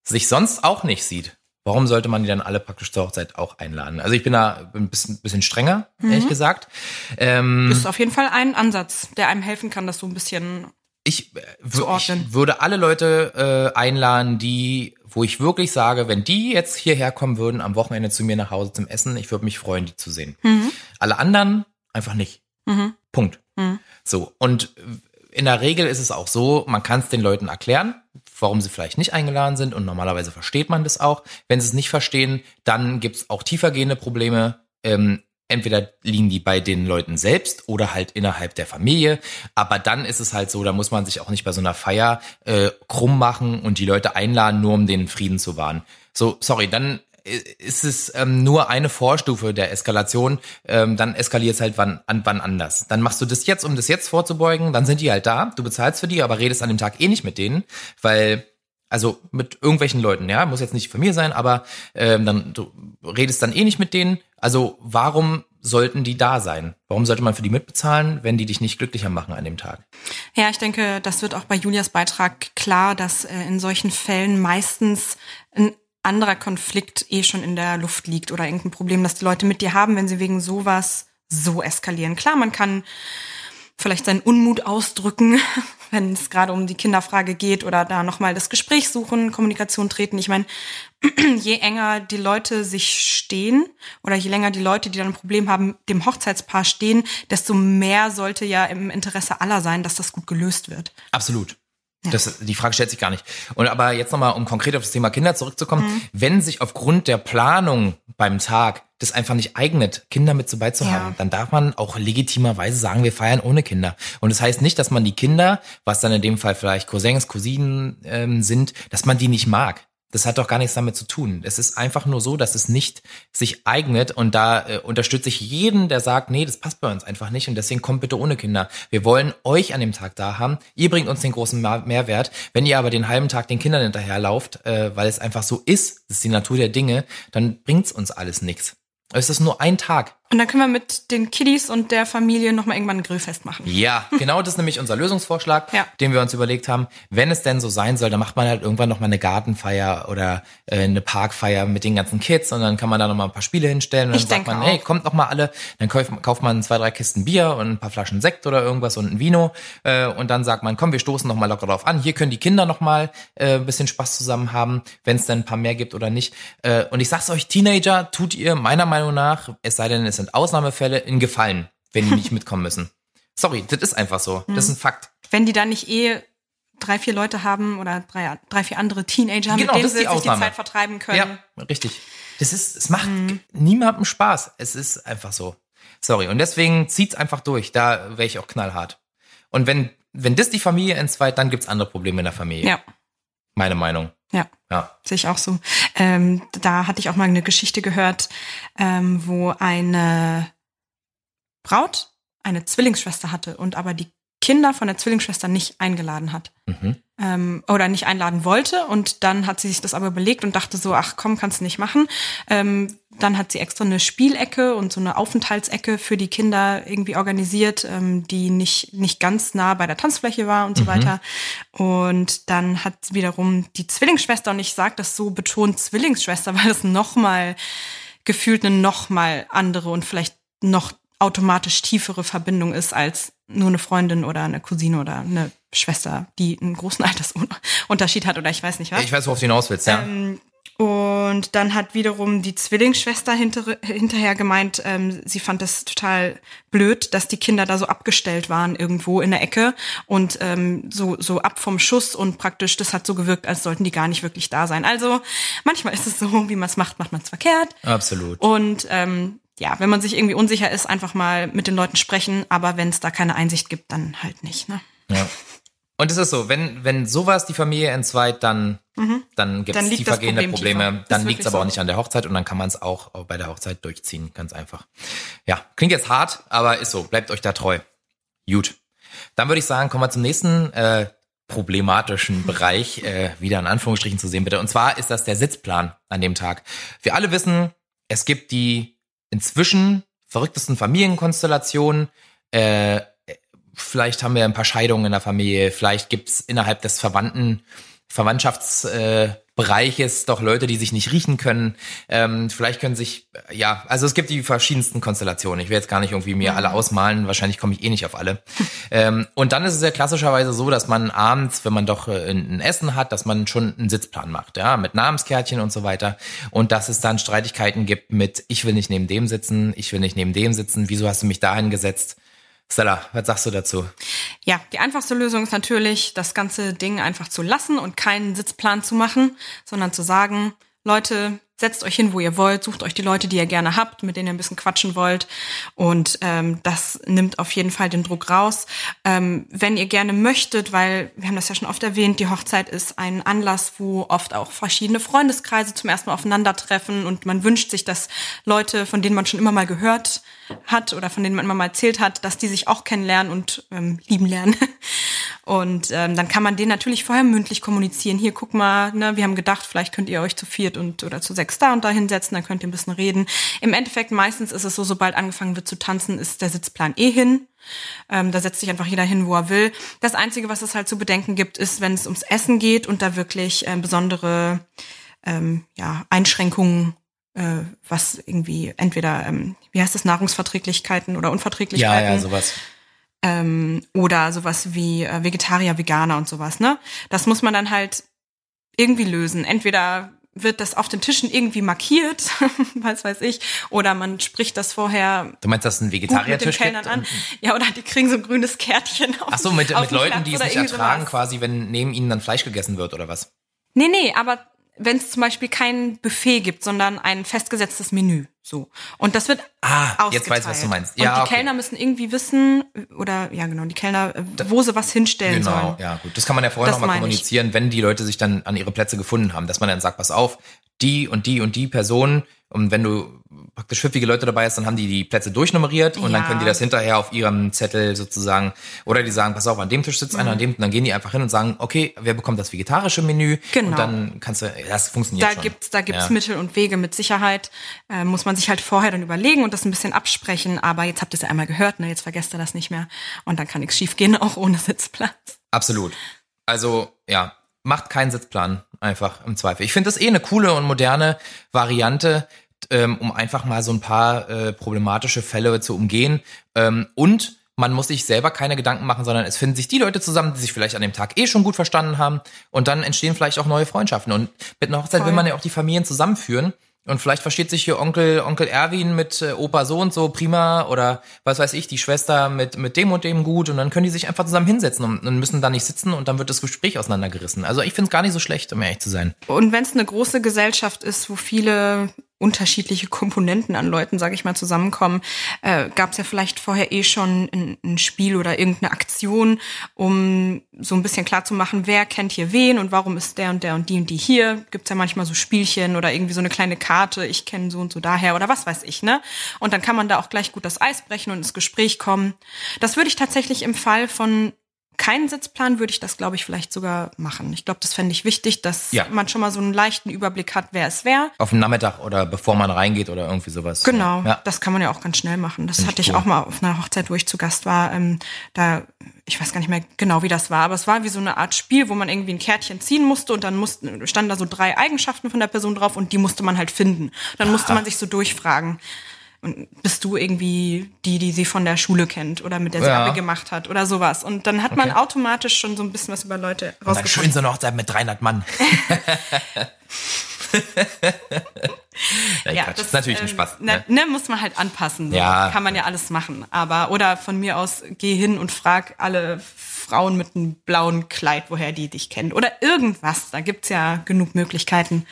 sich sonst auch nicht sieht, warum sollte man die dann alle praktisch zur Hochzeit auch einladen? Also ich bin da ein bisschen, bisschen strenger, mhm. ehrlich gesagt. Ähm, das ist auf jeden Fall ein Ansatz, der einem helfen kann, das so ein bisschen ich, äh, ich würde alle Leute äh, einladen, die, wo ich wirklich sage, wenn die jetzt hierher kommen würden am Wochenende zu mir nach Hause zum Essen, ich würde mich freuen, die zu sehen. Mhm. Alle anderen einfach nicht. Mhm. Punkt. Mhm. So und in der Regel ist es auch so, man kann es den Leuten erklären, warum sie vielleicht nicht eingeladen sind und normalerweise versteht man das auch. Wenn sie es nicht verstehen, dann gibt es auch tiefergehende Probleme. Ähm, entweder liegen die bei den Leuten selbst oder halt innerhalb der Familie. Aber dann ist es halt so, da muss man sich auch nicht bei so einer Feier äh, krumm machen und die Leute einladen, nur um den Frieden zu wahren. So, sorry, dann ist es ähm, nur eine Vorstufe der Eskalation, ähm, dann eskaliert es halt wann, an, wann anders. Dann machst du das jetzt, um das jetzt vorzubeugen, dann sind die halt da, du bezahlst für die, aber redest an dem Tag eh nicht mit denen, weil also mit irgendwelchen Leuten, ja, muss jetzt nicht von mir sein, aber ähm, dann du redest dann eh nicht mit denen. Also warum sollten die da sein? Warum sollte man für die mitbezahlen, wenn die dich nicht glücklicher machen an dem Tag? Ja, ich denke, das wird auch bei Julias Beitrag klar, dass äh, in solchen Fällen meistens ein anderer Konflikt eh schon in der Luft liegt oder irgendein Problem, das die Leute mit dir haben, wenn sie wegen sowas so eskalieren. Klar, man kann vielleicht seinen Unmut ausdrücken, [laughs] wenn es gerade um die Kinderfrage geht oder da nochmal das Gespräch suchen, Kommunikation treten. Ich meine, [clears throat] je enger die Leute sich stehen oder je länger die Leute, die dann ein Problem haben, dem Hochzeitspaar stehen, desto mehr sollte ja im Interesse aller sein, dass das gut gelöst wird. Absolut. Das, die Frage stellt sich gar nicht. Und aber jetzt nochmal, um konkret auf das Thema Kinder zurückzukommen, mhm. wenn sich aufgrund der Planung beim Tag das einfach nicht eignet, Kinder mit so beizuhaben, ja. dann darf man auch legitimerweise sagen, wir feiern ohne Kinder. Und das heißt nicht, dass man die Kinder, was dann in dem Fall vielleicht Cousins, Cousinen ähm, sind, dass man die nicht mag. Das hat doch gar nichts damit zu tun. Es ist einfach nur so, dass es nicht sich eignet und da äh, unterstütze ich jeden, der sagt, nee, das passt bei uns einfach nicht und deswegen kommt bitte ohne Kinder. Wir wollen euch an dem Tag da haben. Ihr bringt uns den großen Mehrwert. Wenn ihr aber den halben Tag den Kindern hinterherlauft, äh, weil es einfach so ist, das ist die Natur der Dinge, dann bringt's uns alles nichts. Es ist nur ein Tag. Und dann können wir mit den Kiddies und der Familie nochmal irgendwann ein Grillfest machen. Ja, genau das ist nämlich unser Lösungsvorschlag, ja. den wir uns überlegt haben. Wenn es denn so sein soll, dann macht man halt irgendwann nochmal eine Gartenfeier oder äh, eine Parkfeier mit den ganzen Kids und dann kann man da nochmal ein paar Spiele hinstellen und dann ich sagt man, auch. hey, kommt nochmal alle. Dann kauft, kauft man zwei, drei Kisten Bier und ein paar Flaschen Sekt oder irgendwas und ein Vino äh, und dann sagt man, komm, wir stoßen nochmal locker drauf an. Hier können die Kinder nochmal äh, ein bisschen Spaß zusammen haben, wenn es dann ein paar mehr gibt oder nicht. Äh, und ich sag's euch, Teenager tut ihr meiner Meinung nach, es sei denn, es sind Ausnahmefälle, in Gefallen, wenn die nicht [laughs] mitkommen müssen. Sorry, das ist einfach so. Das ist ein Fakt. Wenn die dann nicht eh drei, vier Leute haben oder drei, drei vier andere Teenager, genau, mit denen sie sich die Zeit vertreiben können. Ja, richtig. Das ist, es macht mhm. niemandem Spaß. Es ist einfach so. Sorry. Und deswegen zieht's einfach durch. Da wäre ich auch knallhart. Und wenn, wenn das die Familie entzweit, dann gibt's andere Probleme in der Familie. Ja. Meine Meinung. Ja, ja. sehe ich auch so. Ähm, da hatte ich auch mal eine Geschichte gehört, ähm, wo eine Braut eine Zwillingsschwester hatte und aber die Kinder von der Zwillingsschwester nicht eingeladen hat. Mhm. Ähm, oder nicht einladen wollte. Und dann hat sie sich das aber überlegt und dachte so, ach komm, kannst du nicht machen. Ähm, dann hat sie extra eine Spielecke und so eine Aufenthaltsecke für die Kinder irgendwie organisiert, ähm, die nicht, nicht ganz nah bei der Tanzfläche war und so mhm. weiter. Und dann hat wiederum die Zwillingsschwester, und ich sage das so betont Zwillingsschwester, [laughs] weil es nochmal gefühlt eine nochmal andere und vielleicht noch automatisch tiefere Verbindung ist als nur eine Freundin oder eine Cousine oder eine Schwester, die einen großen [laughs] Altersunterschied hat oder ich weiß nicht was. Ich weiß, worauf du hinaus willst, ja. Ähm, Und dann hat wiederum die Zwillingsschwester hinter, hinterher gemeint, ähm, sie fand das total blöd, dass die Kinder da so abgestellt waren irgendwo in der Ecke und ähm, so, so ab vom Schuss und praktisch, das hat so gewirkt, als sollten die gar nicht wirklich da sein. Also manchmal ist es so, wie man es macht, macht man es verkehrt. Absolut. Und ähm, ja, wenn man sich irgendwie unsicher ist, einfach mal mit den Leuten sprechen, aber wenn es da keine Einsicht gibt, dann halt nicht. Ne? Ja. Und es ist so, wenn, wenn sowas die Familie entzweit, dann, mhm. dann gibt es tiefergehende Problem Probleme. Dann liegt es aber so. auch nicht an der Hochzeit und dann kann man es auch bei der Hochzeit durchziehen. Ganz einfach. Ja, klingt jetzt hart, aber ist so. Bleibt euch da treu. Gut. Dann würde ich sagen, kommen wir zum nächsten äh, problematischen Bereich, äh, wieder in Anführungsstrichen zu sehen, bitte. Und zwar ist das der Sitzplan an dem Tag. Wir alle wissen, es gibt die inzwischen verrücktesten Familienkonstellationen, äh, vielleicht haben wir ein paar Scheidungen in der Familie, vielleicht gibt's innerhalb des Verwandten, Verwandtschaftsbereiches äh, doch Leute, die sich nicht riechen können. Ähm, vielleicht können sich, ja, also es gibt die verschiedensten Konstellationen. Ich will jetzt gar nicht irgendwie mir alle ausmalen, wahrscheinlich komme ich eh nicht auf alle. [laughs] ähm, und dann ist es ja klassischerweise so, dass man abends, wenn man doch äh, ein Essen hat, dass man schon einen Sitzplan macht, ja, mit Namenskärtchen und so weiter. Und dass es dann Streitigkeiten gibt mit, ich will nicht neben dem sitzen, ich will nicht neben dem sitzen, wieso hast du mich dahin gesetzt? Stella, was sagst du dazu? Ja, die einfachste Lösung ist natürlich, das ganze Ding einfach zu lassen und keinen Sitzplan zu machen, sondern zu sagen, Leute, setzt euch hin, wo ihr wollt, sucht euch die Leute, die ihr gerne habt, mit denen ihr ein bisschen quatschen wollt. Und ähm, das nimmt auf jeden Fall den Druck raus. Ähm, wenn ihr gerne möchtet, weil wir haben das ja schon oft erwähnt, die Hochzeit ist ein Anlass, wo oft auch verschiedene Freundeskreise zum ersten Mal aufeinandertreffen und man wünscht sich, dass Leute, von denen man schon immer mal gehört hat oder von denen man immer mal erzählt hat, dass die sich auch kennenlernen und ähm, lieben lernen. [laughs] Und ähm, dann kann man den natürlich vorher mündlich kommunizieren. Hier, guck mal, ne, wir haben gedacht, vielleicht könnt ihr euch zu viert und oder zu sechs da und da hinsetzen, dann könnt ihr ein bisschen reden. Im Endeffekt meistens ist es so, sobald angefangen wird zu tanzen, ist der Sitzplan eh hin. Ähm, da setzt sich einfach jeder hin, wo er will. Das Einzige, was es halt zu bedenken gibt, ist, wenn es ums Essen geht und da wirklich äh, besondere ähm, ja, Einschränkungen äh, was irgendwie entweder, ähm, wie heißt das, Nahrungsverträglichkeiten oder Unverträglichkeiten. Ja, ja, sowas ähm, oder sowas wie äh, Vegetarier, Veganer und sowas, ne? Das muss man dann halt irgendwie lösen. Entweder wird das auf den Tischen irgendwie markiert, [laughs] was weiß ich, oder man spricht das vorher. Du meinst, dass ein Vegetarier-Tisch gibt? An. Ja, oder die kriegen so ein grünes Kärtchen auf Ach so, mit, mit Leuten, die es nicht ertragen, sowas. quasi, wenn neben ihnen dann Fleisch gegessen wird, oder was? Nee, nee, aber wenn es zum Beispiel kein Buffet gibt, sondern ein festgesetztes Menü. So. Und das wird ah, jetzt weiß ich, was du meinst. Ja, und die okay. Kellner müssen irgendwie wissen, oder ja genau, die Kellner, äh, wo sie was hinstellen genau, sollen. Genau, ja gut. Das kann man ja vorher nochmal kommunizieren, ich. wenn die Leute sich dann an ihre Plätze gefunden haben, dass man dann sagt, pass auf, die und die und die Personen und wenn du praktisch pfiffige Leute dabei hast, dann haben die die Plätze durchnummeriert und ja. dann können die das hinterher auf ihrem Zettel sozusagen, oder die sagen, pass auf, an dem Tisch sitzt mhm. einer, an dem, und dann gehen die einfach hin und sagen, okay, wer bekommt das vegetarische Menü? Genau. Und dann kannst du, das funktioniert da schon. Gibt's, da gibt's ja. Mittel und Wege mit Sicherheit. Äh, muss man sich halt vorher dann überlegen und das ein bisschen absprechen, aber jetzt habt ihr es ja einmal gehört, ne? jetzt vergesst ihr das nicht mehr und dann kann nichts schief gehen, [laughs] auch ohne Sitzplatz. Absolut. Also, ja, macht keinen Sitzplan einfach im Zweifel. Ich finde das eh eine coole und moderne Variante, ähm, um einfach mal so ein paar äh, problematische Fälle zu umgehen. Ähm, und man muss sich selber keine Gedanken machen, sondern es finden sich die Leute zusammen, die sich vielleicht an dem Tag eh schon gut verstanden haben. Und dann entstehen vielleicht auch neue Freundschaften. Und mit einer Hochzeit Voll. will man ja auch die Familien zusammenführen. Und vielleicht versteht sich hier Onkel, Onkel Erwin mit äh, Opa so und so prima oder was weiß ich, die Schwester mit, mit dem und dem gut und dann können die sich einfach zusammen hinsetzen und, und müssen da nicht sitzen und dann wird das Gespräch auseinandergerissen. Also ich finde es gar nicht so schlecht, um ehrlich zu sein. Und wenn es eine große Gesellschaft ist, wo viele unterschiedliche Komponenten an Leuten, sage ich mal, zusammenkommen, äh, gab es ja vielleicht vorher eh schon ein, ein, Spiel oder irgendeine Aktion, um so ein bisschen klar zu machen, wer kennt hier wen und warum ist der und der und die und die hier. Gibt's ja manchmal so Spielchen oder irgendwie so eine kleine Karte, ich kenne so und so daher oder was weiß ich, ne? Und dann kann man da auch gleich gut das Eis brechen und ins Gespräch kommen. Das würde ich tatsächlich im Fall von keinen Sitzplan würde ich das, glaube ich, vielleicht sogar machen. Ich glaube, das fände ich wichtig, dass ja. man schon mal so einen leichten Überblick hat, wer es wäre. Auf den Nachmittag oder bevor man reingeht oder irgendwie sowas. Genau, ja. das kann man ja auch ganz schnell machen. Das Find hatte ich, cool. auch mal auf einer Hochzeit, wo ich zu Gast war. Ähm, da, ich weiß gar nicht mehr genau, wie das war, aber es war wie so eine Art Spiel, wo man irgendwie ein Kärtchen ziehen musste und dann mussten, standen da so drei Eigenschaften von der Person drauf und die musste man halt finden. Dann musste man sich so durchfragen. Und bist du irgendwie die, die sie von der Schule kennt oder mit der sie ja. Abi gemacht hat oder sowas. Und dann hat man automatisch schon so ein bisschen was über Leute rausgefunden. Schön so eine Hochzeit mit 300 Mann. [laughs] Nein, Quatsch. das ist natürlich ein ähm, Spaß. Ne, Ne? muss man halt anpassen. So. Ja. Kann man ja alles machen. Aber, oder von mir aus, geh hin und frag alle Frauen mit einem blauen Kleid, woher die dich kennen. Oder irgendwas. Da gibt's ja genug Möglichkeiten.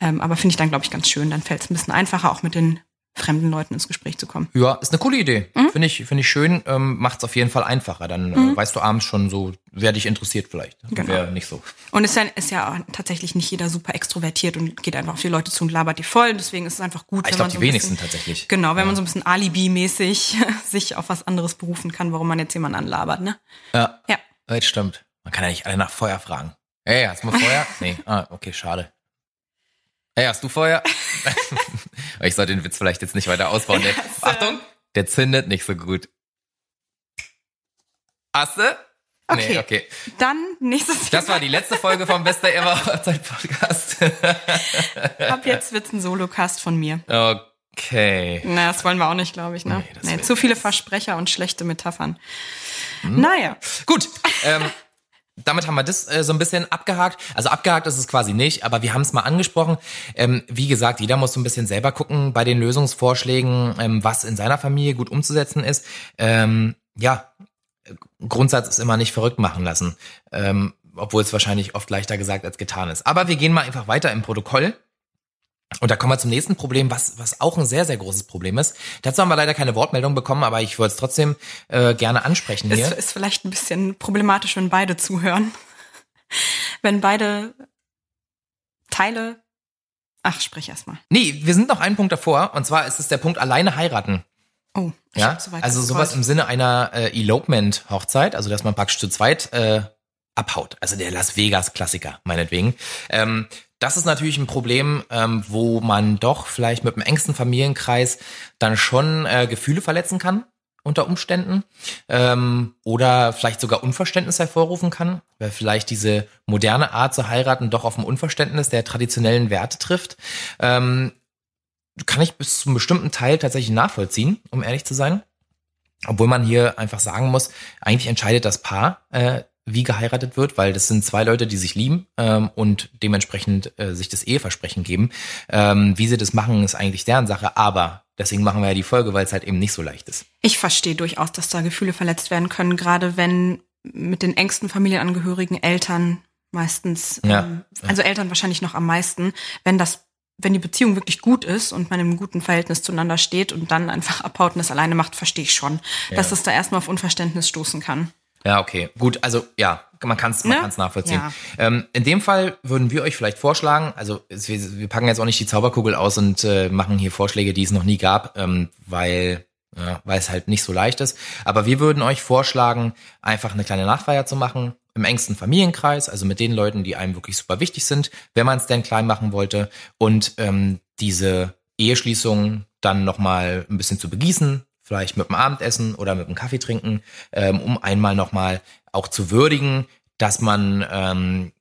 Ähm, aber finde ich dann, glaube ich, ganz schön. Dann fällt es ein bisschen einfacher, auch mit den fremden Leuten ins Gespräch zu kommen. Ja, ist eine coole Idee. Mhm. Finde ich, finde ich schön. Ähm, Macht es auf jeden Fall einfacher. Dann äh, weißt du abends schon so, wer dich interessiert vielleicht. Genau. Wer nicht so. Und es ist ja, ist ja auch tatsächlich nicht jeder super extrovertiert und geht einfach auf die Leute zu und labert die voll. Deswegen ist es einfach gut, Ah, Ich wenn glaube, man die so ein wenigsten bisschen, tatsächlich. Genau, wenn man so ein bisschen Alibi-mäßig [laughs] sich auf was anderes berufen kann, warum man jetzt jemanden anlabert, ne? Ja, Ja. das stimmt. Man kann ja nicht alle nach Feuer fragen. Hey, hast du mal Feuer? [laughs] nee. Ah, okay, schade. Hey, hast du Feuer? [laughs] ich sollte den Witz vielleicht jetzt nicht weiter ausbauen. [laughs] Der, Achtung, der zündet nicht so gut. Hast du? Okay. Nee, okay. Dann nächstes Das war die letzte Folge vom Bester Ever [laughs] Hochzeit Podcast. Ab jetzt wird's ein Solocast von mir. okay. Na, das wollen wir auch nicht, glaube ich, ne? Nee, das Nee, zu viele. Versprecher und schlechte Metaphern. Naja. Gut. Ähm, damit haben wir das äh, so ein bisschen abgehakt. Also abgehakt ist es quasi nicht, aber wir haben es mal angesprochen. Ähm, wie gesagt, jeder muss so ein bisschen selber gucken bei den Lösungsvorschlägen, ähm, was in seiner Familie gut umzusetzen ist. Ähm, ja, Grundsatz ist immer nicht verrückt machen lassen, ähm, obwohl es wahrscheinlich oft leichter gesagt als getan ist. Aber wir gehen mal einfach weiter im Protokoll. Und da kommen wir zum nächsten Problem, was, was auch ein sehr, sehr großes Problem ist. Dazu haben wir leider keine Wortmeldung bekommen, aber ich wollte es trotzdem äh, gerne ansprechen hier. Ist, ist vielleicht ein bisschen problematisch, wenn beide zuhören. Wenn beide Teile. Ach, sprich erst mal. Nee, wir sind noch einen Punkt davor, und zwar ist es der Punkt alleine heiraten. Oh, ich Ja, so weit also sowas im Sinne einer äh, Elopement-Hochzeit, also dass man praktisch zu zweit äh, abhaut. Also der Las Vegas-Klassiker, meinetwegen. Ähm, das ist natürlich ein Problem, ähm, wo man doch vielleicht mit dem engsten Familienkreis dann schon äh, Gefühle verletzen kann unter Umständen ähm, oder vielleicht sogar Unverständnis hervorrufen kann, weil vielleicht diese moderne Art zu heiraten doch auf ein Unverständnis der traditionellen Werte trifft. Ähm, kann ich bis zu einem bestimmten Teil tatsächlich nachvollziehen, um ehrlich zu sein. Obwohl man hier einfach sagen muss, eigentlich entscheidet das Paar, äh, wie geheiratet wird, weil das sind zwei Leute, die sich lieben ähm, und dementsprechend äh, sich das Eheversprechen geben. Ähm, wie sie das machen, ist eigentlich deren Sache, aber deswegen machen wir ja die Folge, weil es halt eben nicht so leicht ist. Ich verstehe durchaus, dass da Gefühle verletzt werden können, gerade wenn mit den engsten Familienangehörigen Eltern meistens, Ja, ähm, ja. also Eltern wahrscheinlich noch am meisten, wenn das, wenn die Beziehung wirklich gut ist und man im guten Verhältnis zueinander steht und dann einfach abhaut und das alleine macht, verstehe ich schon, dass es da erstmal auf Unverständnis stoßen kann. Ja, okay. Gut, also ja, man kann es man Ne? kann's nachvollziehen. Ja. Ähm, in dem Fall würden wir euch vielleicht vorschlagen, also es- wir, wir packen jetzt auch nicht die Zauberkugel aus und äh, machen hier Vorschläge, die es noch nie gab, ähm, weil ja, weil es halt nicht so leicht ist. Aber wir würden euch vorschlagen, einfach eine kleine Nachfeier zu machen im engsten Familienkreis, also mit den Leuten, die einem wirklich super wichtig sind, wenn man es denn klein machen wollte und ähm, diese Eheschließung dann nochmal ein bisschen zu begießen, vielleicht mit dem Abendessen oder mit dem Kaffee trinken, ähm, um einmal nochmal auch zu würdigen, dass man ähm,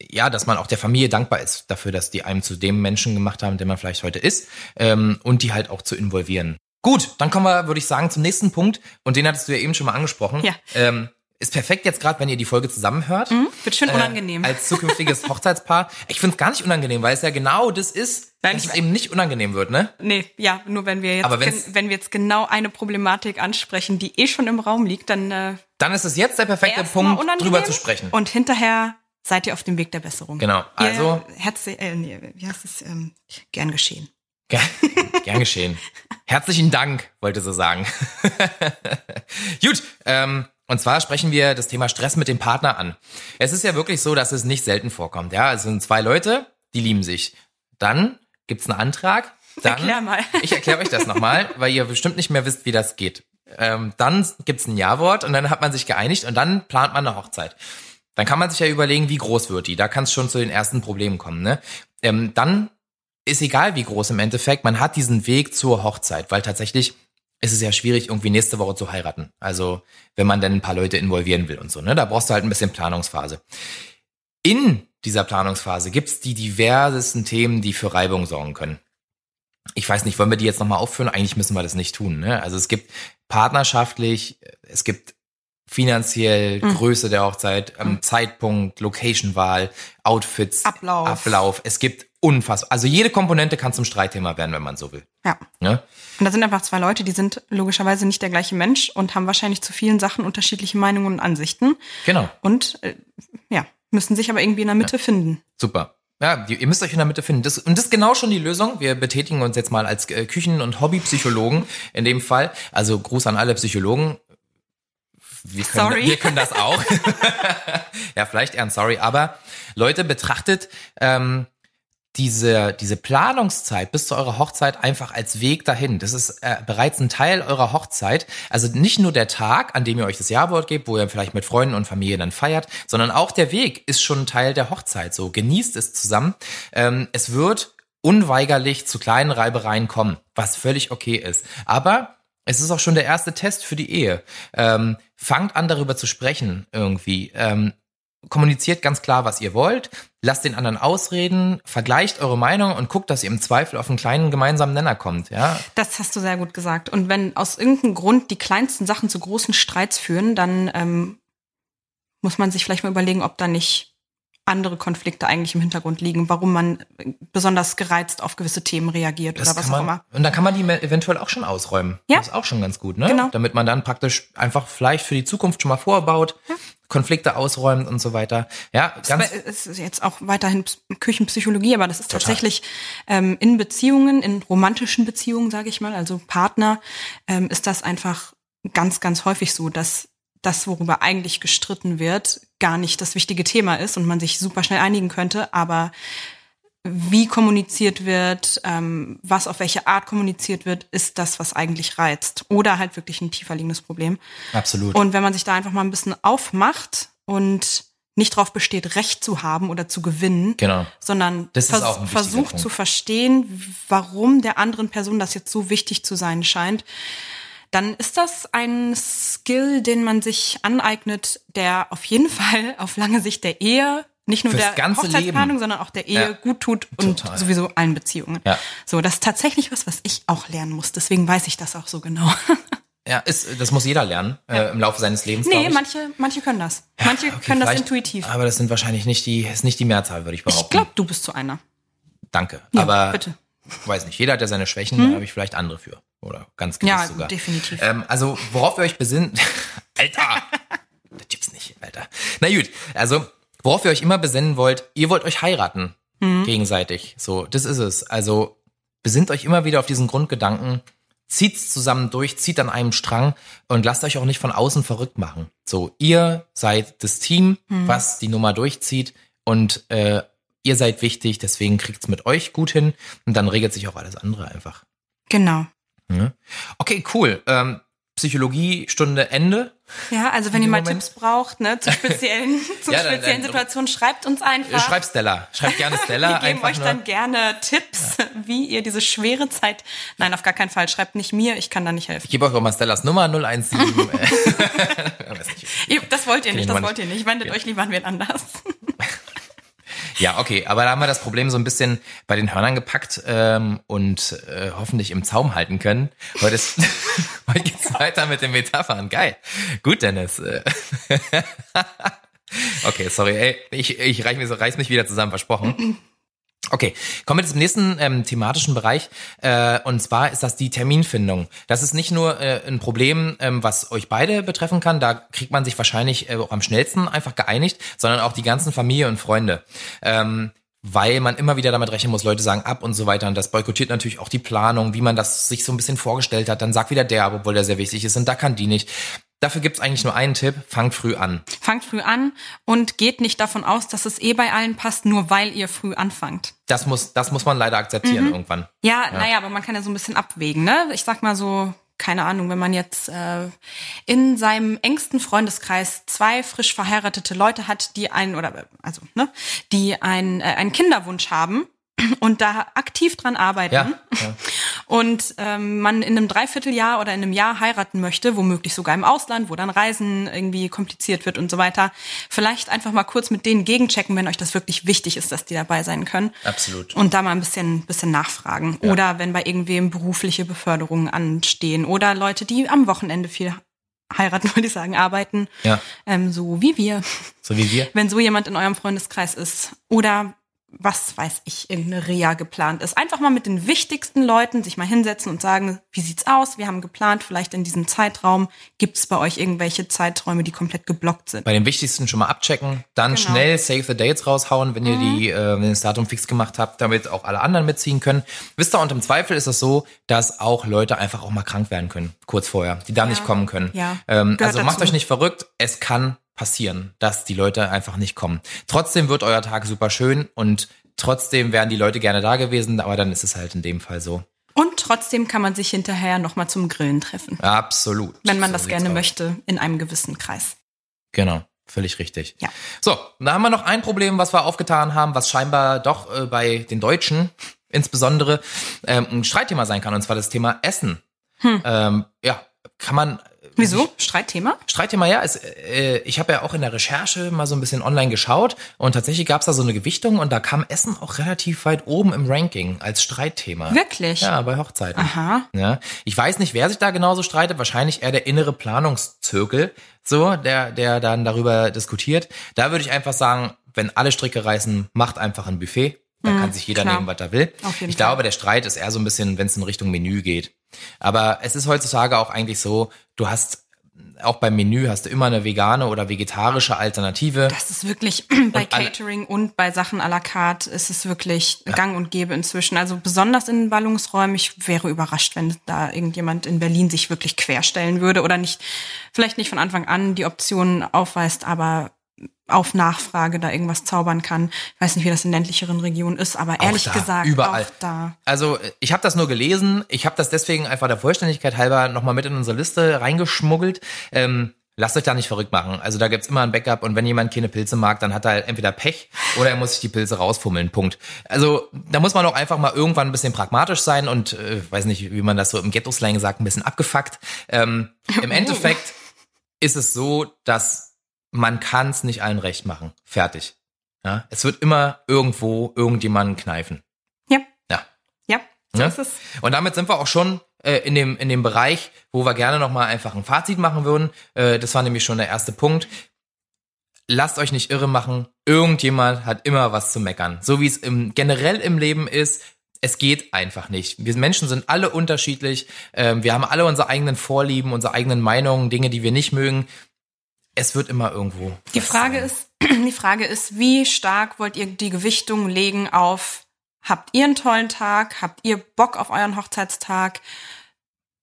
ja, dass man auch der Familie dankbar ist dafür, dass die einem zu dem Menschen gemacht haben, der man vielleicht heute ist, ähm, und die halt auch zu involvieren. Gut, dann kommen wir, würde ich sagen, zum nächsten Punkt. Und den hattest du ja eben schon mal angesprochen. Ja. Ähm, ist perfekt jetzt gerade, wenn ihr die Folge zusammenhört. Hm? Wird schön unangenehm. Äh, als zukünftiges [laughs] Hochzeitspaar. Ich finde es gar nicht unangenehm, weil es ja genau das ist, Nein, dass ich- es eben nicht unangenehm wird, ne? Nee, ja, nur wenn wir jetzt, Aber wenn wir jetzt genau eine Problematik ansprechen, die eh schon im Raum liegt, dann äh, Dann ist es jetzt der perfekte Punkt, unangenehm drüber zu sprechen. Und hinterher seid ihr auf dem Weg der Besserung. Genau, also- Ihr, herzlich, äh, nee, wie heißt es? Ähm, gern geschehen. Gern, [laughs] gern geschehen. Herzlichen Dank, wollte sie sagen. [laughs] Gut, ähm, und zwar sprechen wir das Thema Stress mit dem Partner an. Es ist ja wirklich so, dass es nicht selten vorkommt. Ja, es sind zwei Leute, die lieben sich. Dann gibt's einen Antrag. Dann, Erklär mal. [laughs] Ich erkläre euch das nochmal, weil ihr bestimmt nicht mehr wisst, wie das geht. Ähm, dann gibt's ein Ja-Wort und dann hat man sich geeinigt und dann plant man eine Hochzeit. Dann kann man sich ja überlegen, wie groß wird die. Da kann es schon zu den ersten Problemen kommen. Ne? Ähm, dann ist egal, wie groß im Endeffekt, man hat diesen Weg zur Hochzeit, weil tatsächlich ist es ja schwierig, irgendwie nächste Woche zu heiraten. Also wenn man dann ein paar Leute involvieren will und so. Ne? Da brauchst du halt ein bisschen Planungsphase. In dieser Planungsphase gibt's die diversesten Themen, die für Reibung sorgen können. Ich weiß nicht, wollen wir die jetzt nochmal aufführen? Eigentlich müssen wir das nicht tun. Ne? Also es gibt partnerschaftlich, es gibt finanziell, Mhm. Größe der Hochzeit, ähm, Zeitpunkt, Locationwahl, Outfits, Ablauf. Ablauf. Es gibt unfassbar, also jede Komponente kann zum Streitthema werden, wenn man so will. Ja. Ne? Und da sind einfach zwei Leute, die sind logischerweise nicht der gleiche Mensch und haben wahrscheinlich zu vielen Sachen unterschiedliche Meinungen und Ansichten. Genau, Und äh, ja, müssen sich aber irgendwie in der Mitte finden. super. Ja, ihr müsst euch in der Mitte finden. Das, und das ist genau schon die Lösung. Wir betätigen uns jetzt mal als äh, Küchen- und Hobbypsychologen in dem Fall. Also Gruß an alle Psychologen. Wir können, Sorry. Wir können das auch. [laughs] ja, vielleicht eher ein Sorry. Aber Leute, betrachtet ähm, diese, diese Planungszeit bis zu eurer Hochzeit einfach als Weg dahin. Das ist äh, bereits ein Teil eurer Hochzeit. Also nicht nur der Tag, an dem ihr euch das Jawort gebt, wo ihr vielleicht mit Freunden und Familie dann feiert, sondern auch der Weg ist schon ein Teil der Hochzeit. So genießt es zusammen. Ähm, es wird unweigerlich zu kleinen Reibereien kommen, was völlig okay ist. Aber es ist auch schon der erste Test für die Ehe. Ähm, fangt an, darüber zu sprechen irgendwie. Ähm, kommuniziert ganz klar, was ihr wollt, lasst den anderen ausreden, vergleicht eure Meinung und guckt, dass ihr im Zweifel auf einen kleinen gemeinsamen Nenner kommt. Ja, Das hast du sehr gut gesagt. Und wenn aus irgendeinem Grund die kleinsten Sachen zu großen Streits führen, dann ähm, muss man sich vielleicht mal überlegen, ob da nicht andere Konflikte eigentlich im Hintergrund liegen, warum man besonders gereizt auf gewisse Themen reagiert das oder was kann auch man, immer. Und dann kann man die eventuell auch schon ausräumen. Ja. Das ist auch schon ganz gut, ne? Genau. Damit man dann praktisch einfach vielleicht für die Zukunft schon mal vorbaut, Konflikte ausräumt und so weiter. Ja, ganz. Es ist jetzt auch weiterhin Ps- Küchenpsychologie, aber das ist Total. tatsächlich ähm, in Beziehungen, in romantischen Beziehungen, sage ich mal, also Partner, ähm, ist das einfach ganz, ganz häufig so, dass das, worüber eigentlich gestritten wird, gar nicht das wichtige Thema ist und man sich super schnell einigen könnte, aber wie kommuniziert wird, ähm, was auf welche Art kommuniziert wird, ist das, was eigentlich reizt. Oder halt wirklich ein tiefer liegendes Problem. Absolut. Und wenn man sich da einfach mal ein bisschen aufmacht und nicht darauf besteht, Recht zu haben oder zu gewinnen, Genau. sondern vers versucht Punkt. zu verstehen, warum der anderen Person das jetzt so wichtig zu sein scheint, dann ist das ein Skill, den man sich aneignet, der auf jeden [laughs] Fall auf lange Sicht der Ehe, nicht nur Fürs der Hochzeitsplanung, Leben. sondern auch der Ehe Ja, gut tut und total. sowieso allen Beziehungen. Ja. So, das ist tatsächlich was, was ich auch lernen muss. Deswegen weiß ich das auch so genau. [laughs] Ja, ist, das muss jeder lernen äh, im Laufe seines Lebens. Nee, manche, manche können das. Manche Okay, können das intuitiv. Aber das sind wahrscheinlich nicht die, ist nicht die Mehrzahl, würde ich behaupten. Ich glaube, du bist so einer. Danke. Ja, aber bitte. Weiß nicht, jeder hat ja seine Schwächen, da habe ich vielleicht andere für. Oder ganz gewiss Ja, sogar. definitiv. Ähm, also, worauf ihr euch besinnt. [laughs] Alter! das gibt's nicht, Alter. Na gut, also, worauf ihr euch immer besinnen wollt, ihr wollt euch heiraten. Mhm. Gegenseitig. So, das ist es. Also, besinnt euch immer wieder auf diesen Grundgedanken, zieht's zusammen durch, zieht an einem Strang und lasst euch auch nicht von außen verrückt machen. So, ihr seid das Team, Mhm. was die Nummer durchzieht und äh, ihr seid wichtig, deswegen kriegt's mit euch gut hin und dann regelt sich auch alles andere einfach. Genau. Ja. Okay, cool. Ähm, Psychologiestunde Ende. Ja, also wenn ihr mal Moment- Tipps braucht, ne, zu speziellen, [laughs] zu Ja, dann- speziellen dann- Situationen, schreibt uns einfach. Schreibt Stella. Schreibt gerne Stella. [laughs] Wir geben euch nur. dann gerne Tipps, [laughs] wie ihr diese schwere Zeit. Nein, auf gar keinen Fall. Schreibt nicht mir, ich kann da nicht helfen. Ich gebe euch auch mal Stellas Nummer 017. äh, weiß nicht. Ihr- Das wollt ihr nicht, das wollt ihr nicht. Wendet euch lieber an wen anders. Ja, okay, aber da haben wir das Problem so ein bisschen bei den Hörnern gepackt ähm, und äh, hoffentlich im Zaum halten können. Heute, ist, [laughs] heute geht's weiter mit den Metaphern. Geil. Gut, Dennis. Äh, [laughs] okay, sorry, ey, ich, ich reiß mich, reiß mich wieder zusammen, versprochen. Okay, kommen wir zum nächsten ähm, thematischen Bereich. Äh, und zwar ist das die Terminfindung. Das ist nicht nur äh, ein Problem, ähm, was euch beide betreffen kann. Da kriegt man sich wahrscheinlich äh, auch am schnellsten einfach geeinigt, sondern auch die ganzen Familie und Freunde. Ähm, weil man immer wieder damit rechnen muss, Leute sagen ab und so weiter. Und das boykottiert natürlich auch die Planung, wie man das sich so ein bisschen vorgestellt hat. Dann sagt wieder der, obwohl der sehr wichtig ist. Und da kann die nicht. Dafür gibt's eigentlich nur einen Tipp, fangt früh an. Fangt früh an und geht nicht davon aus, dass es eh bei allen passt, nur weil ihr früh anfangt. Das muss, das muss man leider akzeptieren irgendwann. Ja, naja, aber man kann ja so ein bisschen abwägen, ne? Ich sag mal so, keine Ahnung, wenn man jetzt äh, in seinem engsten Freundeskreis zwei frisch verheiratete Leute hat, die einen oder also ne, die einen äh, einen Kinderwunsch haben und da aktiv dran arbeiten Ja, ja. und ähm, man in einem Dreivierteljahr oder in einem Jahr heiraten möchte, womöglich sogar im Ausland, wo dann Reisen irgendwie kompliziert wird und so weiter, vielleicht einfach mal kurz mit denen gegenchecken, wenn euch das wirklich wichtig ist, dass die dabei sein können. Absolut. Und da mal ein bisschen, bisschen nachfragen. Oder wenn bei irgendwem berufliche Beförderungen anstehen oder Leute, die am Wochenende viel heiraten, [laughs] würde ich sagen, arbeiten, Ja. ähm, so wie wir. So wie wir. Wenn so jemand in eurem Freundeskreis ist oder was weiß ich, irgendeine Reha geplant ist. Einfach mal mit den wichtigsten Leuten sich mal hinsetzen und sagen, wie sieht's aus? Wir haben geplant, vielleicht in diesem Zeitraum. Gibt es bei euch irgendwelche Zeiträume, die komplett geblockt sind? Bei den wichtigsten schon mal abchecken, dann Genau. schnell Save the Dates raushauen, wenn ihr die, äh, wenn ihr das Datum fix gemacht habt, damit auch alle anderen mitziehen können. Wisst ihr, und im Zweifel ist es so, dass auch Leute einfach auch mal krank werden können, kurz vorher, die dann nicht kommen können. Ja. Ähm, also macht dazu. euch nicht verrückt, es kann passieren, dass die Leute einfach nicht kommen. Trotzdem wird euer Tag super schön und trotzdem wären die Leute gerne da gewesen, aber dann ist es halt in dem Fall so. Und trotzdem kann man sich hinterher nochmal zum Grillen treffen. Absolut. Wenn man So das gerne aus. möchte, in einem gewissen Kreis. Genau, völlig richtig. Ja. So, da haben wir noch ein Problem, was wir aufgetan haben, was scheinbar doch äh, bei den Deutschen [laughs] insbesondere ähm, ein Streitthema sein kann, und zwar das Thema Essen. Ähm, ja, kann man. Wieso? Streitthema? Streitthema, ja. Es, äh, ich habe ja auch in der Recherche mal so ein bisschen online geschaut und tatsächlich gab es da so eine Gewichtung und da kam Essen auch relativ weit oben im Ranking als Streitthema. Wirklich? Ja, bei Hochzeiten. Aha. Ja. Ich weiß nicht, wer sich da genauso streitet. Wahrscheinlich eher der innere Planungszirkel, so, der, der dann darüber diskutiert. Da würde ich einfach sagen, wenn alle Stricke reißen, macht einfach ein Buffet. Da kann sich jeder klar. nehmen, was er will. Ich Fall. glaube, der Streit ist eher so ein bisschen, wenn es in Richtung Menü geht. Aber es ist heutzutage auch eigentlich so, du hast auch beim Menü hast du immer eine vegane oder vegetarische Alternative. Das ist wirklich [clears throat] bei alle- Catering und bei Sachen à la carte ist es wirklich gang und gäbe inzwischen. Also besonders in Ballungsräumen. Ich wäre überrascht, wenn da irgendjemand in Berlin sich wirklich querstellen würde oder nicht, vielleicht nicht von Anfang an die Optionen aufweist, aber auf Nachfrage da irgendwas zaubern kann. Ich weiß nicht, wie das in ländlicheren Regionen ist, aber ehrlich da, gesagt, überall. auch da. Also ich habe das nur gelesen. Ich habe das deswegen einfach der Vollständigkeit halber nochmal mit in unsere Liste reingeschmuggelt. Ähm, lasst euch da nicht verrückt machen. Also da gibt's immer ein Backup und wenn jemand keine Pilze mag, dann hat er halt entweder Pech oder er muss sich die Pilze rausfummeln. Punkt. Also da muss man auch einfach mal irgendwann ein bisschen pragmatisch sein und äh, weiß nicht, wie man das so im Ghetto-Slang sagt, ein bisschen abgefuckt. Ähm, Im [laughs] Endeffekt ist es so, dass man kann's nicht allen recht machen. Fertig. Ja? Es wird immer irgendwo irgendjemanden kneifen. Ja, Ja. ja, so Ja? ist es. Und damit sind wir auch schon äh, in, dem, in dem Bereich, wo wir gerne nochmal einfach ein Fazit machen würden. Äh, das war nämlich schon der erste Punkt. Lasst euch nicht irre machen. Irgendjemand hat immer was zu meckern. So wie es im, generell im Leben ist. Es geht einfach nicht. Wir Menschen sind alle unterschiedlich. Ähm, wir haben alle unsere eigenen Vorlieben, unsere eigenen Meinungen, Dinge, die wir nicht mögen. Es wird immer irgendwo. Die Frage sein. ist, [clears throat] die Frage ist, wie stark wollt ihr die Gewichtung legen auf, habt ihr einen tollen Tag, habt ihr Bock auf euren Hochzeitstag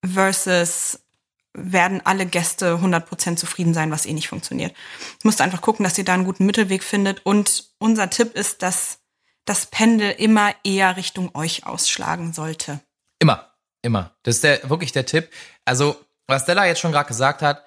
versus werden alle Gäste 100% zufrieden sein, was eh nicht funktioniert. Ihr müsst einfach gucken, dass ihr da einen guten Mittelweg findet und unser Tipp ist, dass das Pendel immer eher Richtung euch ausschlagen sollte. Immer, immer. Das ist der, wirklich der Tipp. Also, was Stella jetzt schon gerade gesagt hat,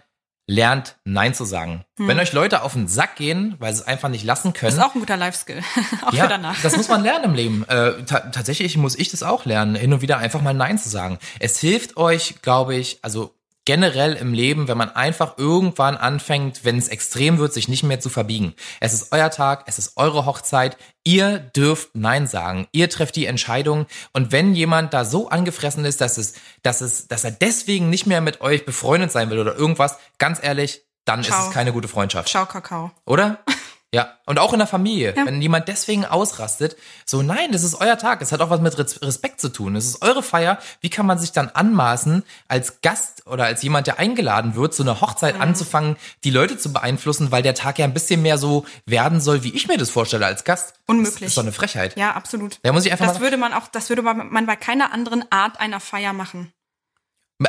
lernt Nein zu sagen. Wenn euch Leute auf den Sack gehen, weil sie es einfach nicht lassen können. Hm. Das ist auch ein guter Life-Skill, [laughs] auch ja, für danach. das muss man lernen im Leben. Äh, ta tatsächlich muss ich das auch lernen, hin und wieder einfach mal Nein zu sagen. Es hilft euch, glaube ich, also generell im Leben, wenn man einfach irgendwann anfängt, wenn es extrem wird, sich nicht mehr zu verbiegen. Es ist euer Tag, es ist eure Hochzeit. Ihr dürft Nein sagen. Ihr trefft die Entscheidung. Und wenn jemand da so angefressen ist, dass es, dass es, dass er deswegen nicht mehr mit euch befreundet sein will oder irgendwas, ganz ehrlich, dann Ciao. ist es keine gute Freundschaft. Ciao, Kakao. Oder? [laughs] Ja, und auch in der Familie. Wenn jemand deswegen ausrastet, so nein, das ist euer Tag. Es hat auch was mit Res- Respekt zu tun. Es ist eure Feier. Wie kann man sich dann anmaßen, als Gast oder als jemand, der eingeladen wird, so eine Hochzeit anzufangen, die Leute zu beeinflussen, weil der Tag ja ein bisschen mehr so werden soll, wie ich mir das vorstelle als Gast? Unmöglich. Das ist doch eine Frechheit. Ja, absolut. Da muss ich einfach Das würde man auch, das würde man bei keiner anderen Art einer Feier machen.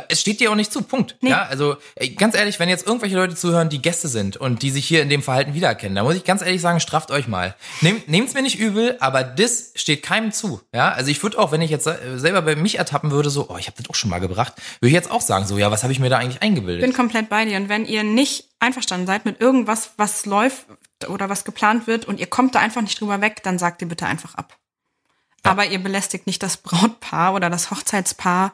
Es steht dir auch nicht zu, Punkt. Nee. Ja, also ganz ehrlich, wenn jetzt irgendwelche Leute zuhören, die Gäste sind und die sich hier in dem Verhalten wiedererkennen, da muss ich ganz ehrlich sagen, strafft euch mal. Nehmt, nehmt's mir nicht übel, aber das steht keinem zu. Ja, also ich würde auch, wenn ich jetzt äh, selber bei mich ertappen würde, so, oh, ich habe das auch schon mal gebracht, würde ich jetzt auch sagen, so, ja, was habe ich mir da eigentlich eingebildet? bin komplett bei dir. Und wenn ihr nicht einverstanden seid mit irgendwas, was läuft oder was geplant wird und ihr kommt da einfach nicht drüber weg, dann sagt ihr bitte einfach ab. Aber ihr belästigt nicht das Brautpaar oder das Hochzeitspaar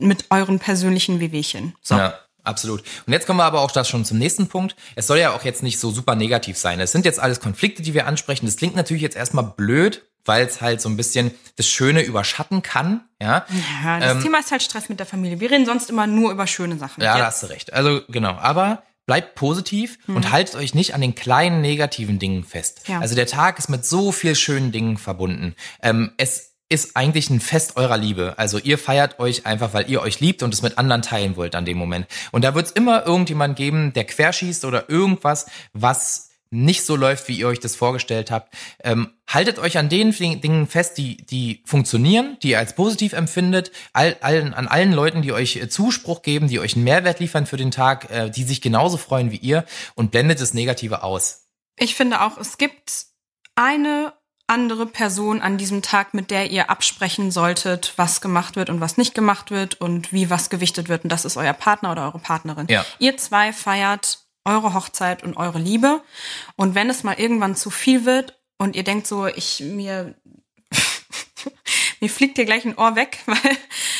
mit euren persönlichen Wehwehchen. So. Ja, absolut. Und jetzt kommen wir aber auch das schon zum nächsten Punkt. Es soll ja auch jetzt nicht so super negativ sein. Es sind jetzt alles Konflikte, die wir ansprechen. Das klingt natürlich jetzt erstmal blöd, weil es halt so ein bisschen das Schöne überschatten kann. Ja, Ja, das Ähm, Thema ist halt Stress mit der Familie. Wir reden sonst immer nur über schöne Sachen. ja, da Jetzt- hast du recht. Also genau, aber bleibt positiv Mhm. und haltet euch nicht an den kleinen negativen Dingen fest. Ja. Also der Tag ist mit so viel schönen Dingen verbunden. Ähm, es ist eigentlich ein Fest eurer Liebe. Also ihr feiert euch einfach, weil ihr euch liebt und es mit anderen teilen wollt an dem Moment. Und da wird es immer irgendjemand geben, der querschießt oder irgendwas, was nicht so läuft, wie ihr euch das vorgestellt habt. Ähm, haltet euch an den Ding- Dingen fest, die, die funktionieren, die ihr als positiv empfindet, all, allen, an allen Leuten, die euch äh, Zuspruch geben, die euch einen Mehrwert liefern für den Tag, äh, die sich genauso freuen wie ihr und blendet das Negative aus. Ich finde auch, es gibt eine andere Person an diesem Tag, mit der ihr absprechen solltet, was gemacht wird und was nicht gemacht wird und wie was gewichtet wird. Und das ist euer Partner oder eure Partnerin. Ja. Ihr zwei feiert eure Hochzeit und eure Liebe. Und wenn es mal irgendwann zu viel wird und ihr denkt so, ich mir [laughs] mir fliegt hier gleich ein Ohr weg, [laughs] weil,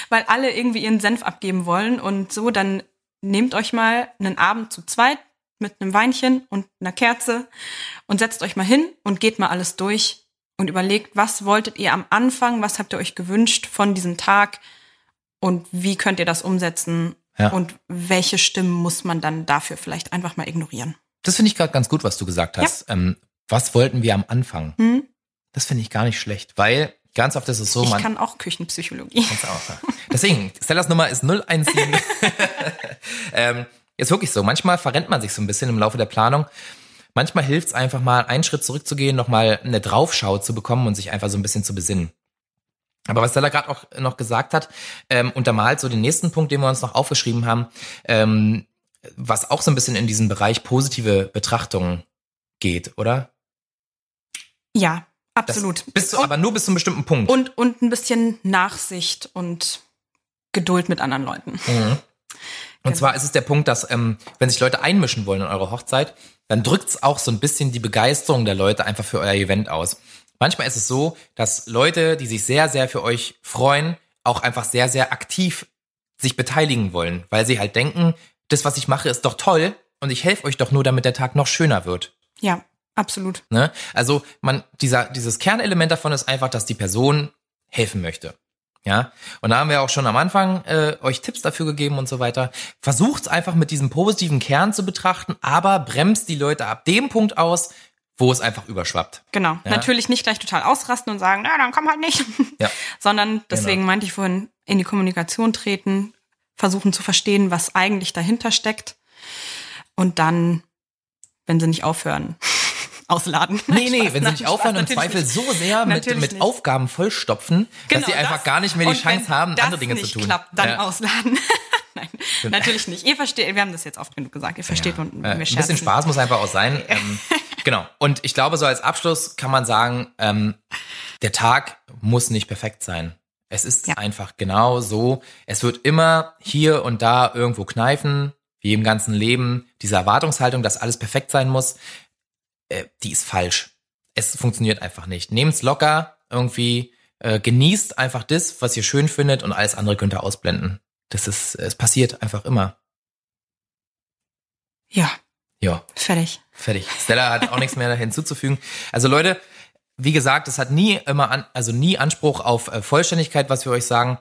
weil alle irgendwie ihren Senf abgeben wollen und so, dann nehmt euch mal einen Abend zu zweit mit einem Weinchen und einer Kerze und setzt euch mal hin und geht mal alles durch und überlegt, was wolltet ihr am Anfang, was habt ihr euch gewünscht von diesem Tag und wie könnt ihr das umsetzen Ja. und welche Stimmen muss man dann dafür vielleicht einfach mal ignorieren. Das finde ich gerade ganz gut, was du gesagt hast. Ähm, was wollten wir am Anfang? Hm? Das finde ich gar nicht schlecht, weil ganz oft ist es so, ich man kann auch Küchenpsychologie. Kannst auch, ja. Deswegen, Stellas Nummer ist 017. [laughs] [laughs] ähm, ist wirklich so. Manchmal verrennt man sich so ein bisschen im Laufe der Planung. Manchmal hilft es einfach mal, einen Schritt zurückzugehen, nochmal eine Draufschau zu bekommen und sich einfach so ein bisschen zu besinnen. Aber was Stella gerade auch noch gesagt hat, ähm, untermalt so den nächsten Punkt, den wir uns noch aufgeschrieben haben, ähm, was auch so ein bisschen in diesen Bereich positive Betrachtung geht, oder? Ja, Das absolut. Bis zu, und, aber nur bis zu einem bestimmten Punkt. und, und ein bisschen Nachsicht und Geduld mit anderen Leuten. Mhm. Und Genau. zwar ist es der Punkt, dass ähm, wenn sich Leute einmischen wollen in eure Hochzeit, dann drückt's auch so ein bisschen die Begeisterung der Leute einfach für euer Event aus. Manchmal ist es so, dass Leute, die sich sehr, sehr für euch freuen, auch einfach sehr, sehr aktiv sich beteiligen wollen, weil sie halt denken, das, was ich mache, ist doch toll und ich helfe euch doch nur, damit der Tag noch schöner wird. Ja, absolut. Ne? Also man, dieser, dieses Kernelement davon ist einfach, dass die Person helfen möchte. Ja, und da haben wir auch schon am Anfang äh, euch Tipps dafür gegeben und so weiter. Versucht's einfach mit diesem positiven Kern zu betrachten, aber bremst die Leute ab dem Punkt aus, wo es einfach überschwappt. Genau. Ja. Natürlich nicht gleich total ausrasten und sagen, na, dann komm halt nicht. Ja. [laughs] Sondern deswegen meinte ich vorhin, in die Kommunikation treten, versuchen zu verstehen, was eigentlich dahinter steckt. Und dann, wenn sie nicht aufhören, ausladen. Nee, nee, Spaß, wenn sie nicht aufhören und Zweifel so sehr mit, mit nicht. Aufgaben vollstopfen, dass Genau sie einfach das. gar nicht mehr die Chance haben, andere Dinge zu tun. klappt, dann Ja. ausladen. [laughs] Nein, natürlich nicht. Ihr versteht, wir haben das jetzt oft genug gesagt. Ihr versteht und Äh, ein bisschen. Spaß muss einfach auch sein. [laughs] Ähm, genau. Und ich glaube, so als Abschluss kann man sagen, ähm, der Tag muss nicht perfekt sein. Es ist Ja. einfach genau so. Es wird immer hier und da irgendwo kneifen, wie im ganzen Leben. Diese Erwartungshaltung, dass alles perfekt sein muss, äh, die ist falsch. Es funktioniert einfach nicht. Nehmt's locker, irgendwie, äh, genießt einfach das, was ihr schön findet und alles andere könnt ihr ausblenden. Das ist, es passiert einfach immer. Ja, Ja. fertig. Fertig. Stella hat auch nichts mehr hinzuzufügen. Also Leute, wie gesagt, es hat nie immer an, also nie Anspruch auf äh, Vollständigkeit, was wir euch sagen.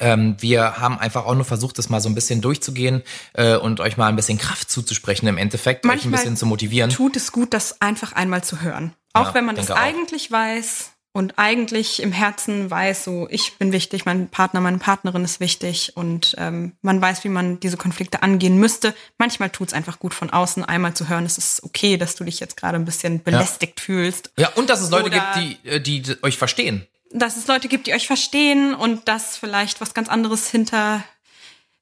Ähm, wir haben einfach auch nur versucht, das mal so ein bisschen durchzugehen äh, und euch mal ein bisschen Kraft zuzusprechen im Endeffekt, euch ein Manchmal bisschen zu motivieren. Tut es gut, das einfach einmal zu hören. Auch Ja, wenn man es denke auch. eigentlich weiß und eigentlich im Herzen weiß, so ich bin wichtig, mein Partner, meine Partnerin ist wichtig und ähm, man weiß, wie man diese Konflikte angehen müsste. Manchmal tut es einfach gut von außen einmal zu hören, es ist okay, dass du dich jetzt gerade ein bisschen belästigt fühlst. Ja, und dass es Leute Oder- gibt, die, äh, die euch verstehen. Dass es Leute gibt, die euch verstehen und dass vielleicht was ganz anderes hinter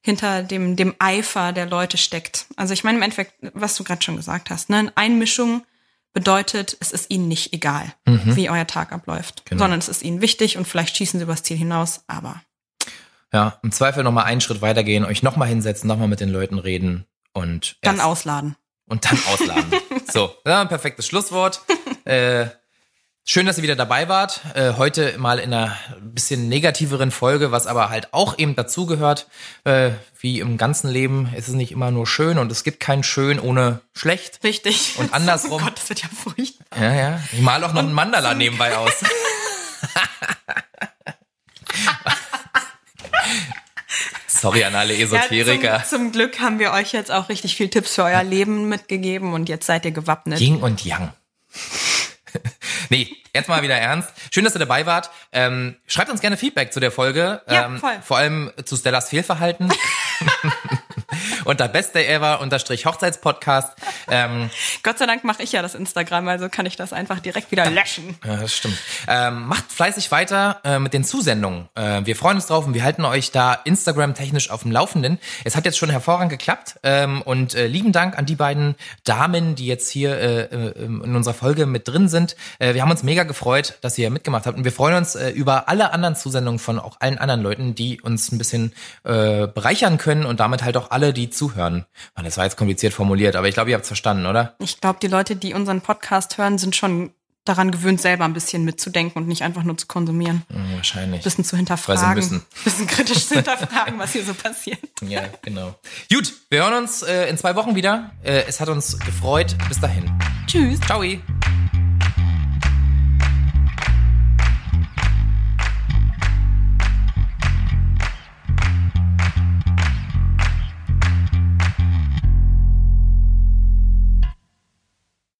hinter dem, dem Eifer der Leute steckt. Also ich meine im Endeffekt, was du gerade schon gesagt hast, ne? Einmischung bedeutet, es ist ihnen nicht egal, wie euer Tag abläuft, Mhm. Genau. sondern es ist ihnen wichtig und vielleicht schießen sie übers Ziel hinaus, aber Ja, im Zweifel nochmal einen Schritt weitergehen, euch nochmal hinsetzen, nochmal mit den Leuten reden und dann ausladen. und dann ausladen. [laughs] so, ja, ein perfektes Schlusswort. äh, Schön, dass ihr wieder dabei wart. Äh, heute mal in einer bisschen negativeren Folge, was aber halt auch eben dazugehört. Äh, wie im ganzen Leben ist es nicht immer nur schön und es gibt kein Schön ohne schlecht. Richtig. Und [laughs] andersrum. Oh Gott, das wird ja furchtbar. Ja, ja. Ich mal auch noch einen Mandala nebenbei [laughs] aus. Sorry an alle Esoteriker. Ja, zum, zum Glück haben wir euch jetzt auch richtig viel Tipps für euer Leben mitgegeben und jetzt seid ihr gewappnet. Ying und Yang. Nee, jetzt mal wieder ernst. Schön, dass ihr dabei wart. Ähm, schreibt uns gerne Feedback zu der Folge. Ja, ähm, voll. Vor allem zu Stellas Fehlverhalten. [laughs] unter unterstrich Hochzeitspodcast. Ähm, [laughs] Gott sei Dank mache ich ja das Instagram, also kann ich das einfach direkt wieder löschen. ja, das stimmt. Ähm, macht fleißig weiter äh, mit den Zusendungen. Äh, wir freuen uns drauf und wir halten euch da Instagram-technisch auf dem Laufenden. Es hat jetzt schon hervorragend geklappt ähm, und äh, lieben Dank an die beiden Damen, die jetzt hier äh, äh, in unserer Folge mit drin sind. Äh, wir haben uns mega gefreut, dass ihr mitgemacht habt und wir freuen uns über alle anderen Zusendungen von auch allen anderen Leuten, die uns ein bisschen bereichern können und damit halt auch alle, die zuhören. Mann, das war jetzt kompliziert formuliert, aber ich glaube, ihr habt es verstanden, oder? Ich glaube, die Leute, die unseren Podcast hören, sind schon daran gewöhnt, selber ein bisschen mitzudenken und nicht einfach nur zu konsumieren. Hm, wahrscheinlich. Ein bisschen zu hinterfragen. Ein [laughs] bisschen kritisch zu [laughs] hinterfragen, was hier so passiert. Ja, genau. Gut, wir hören uns äh, in zwei Wochen wieder. Äh, es hat uns gefreut. Bis dahin. Tschüss. Ciao.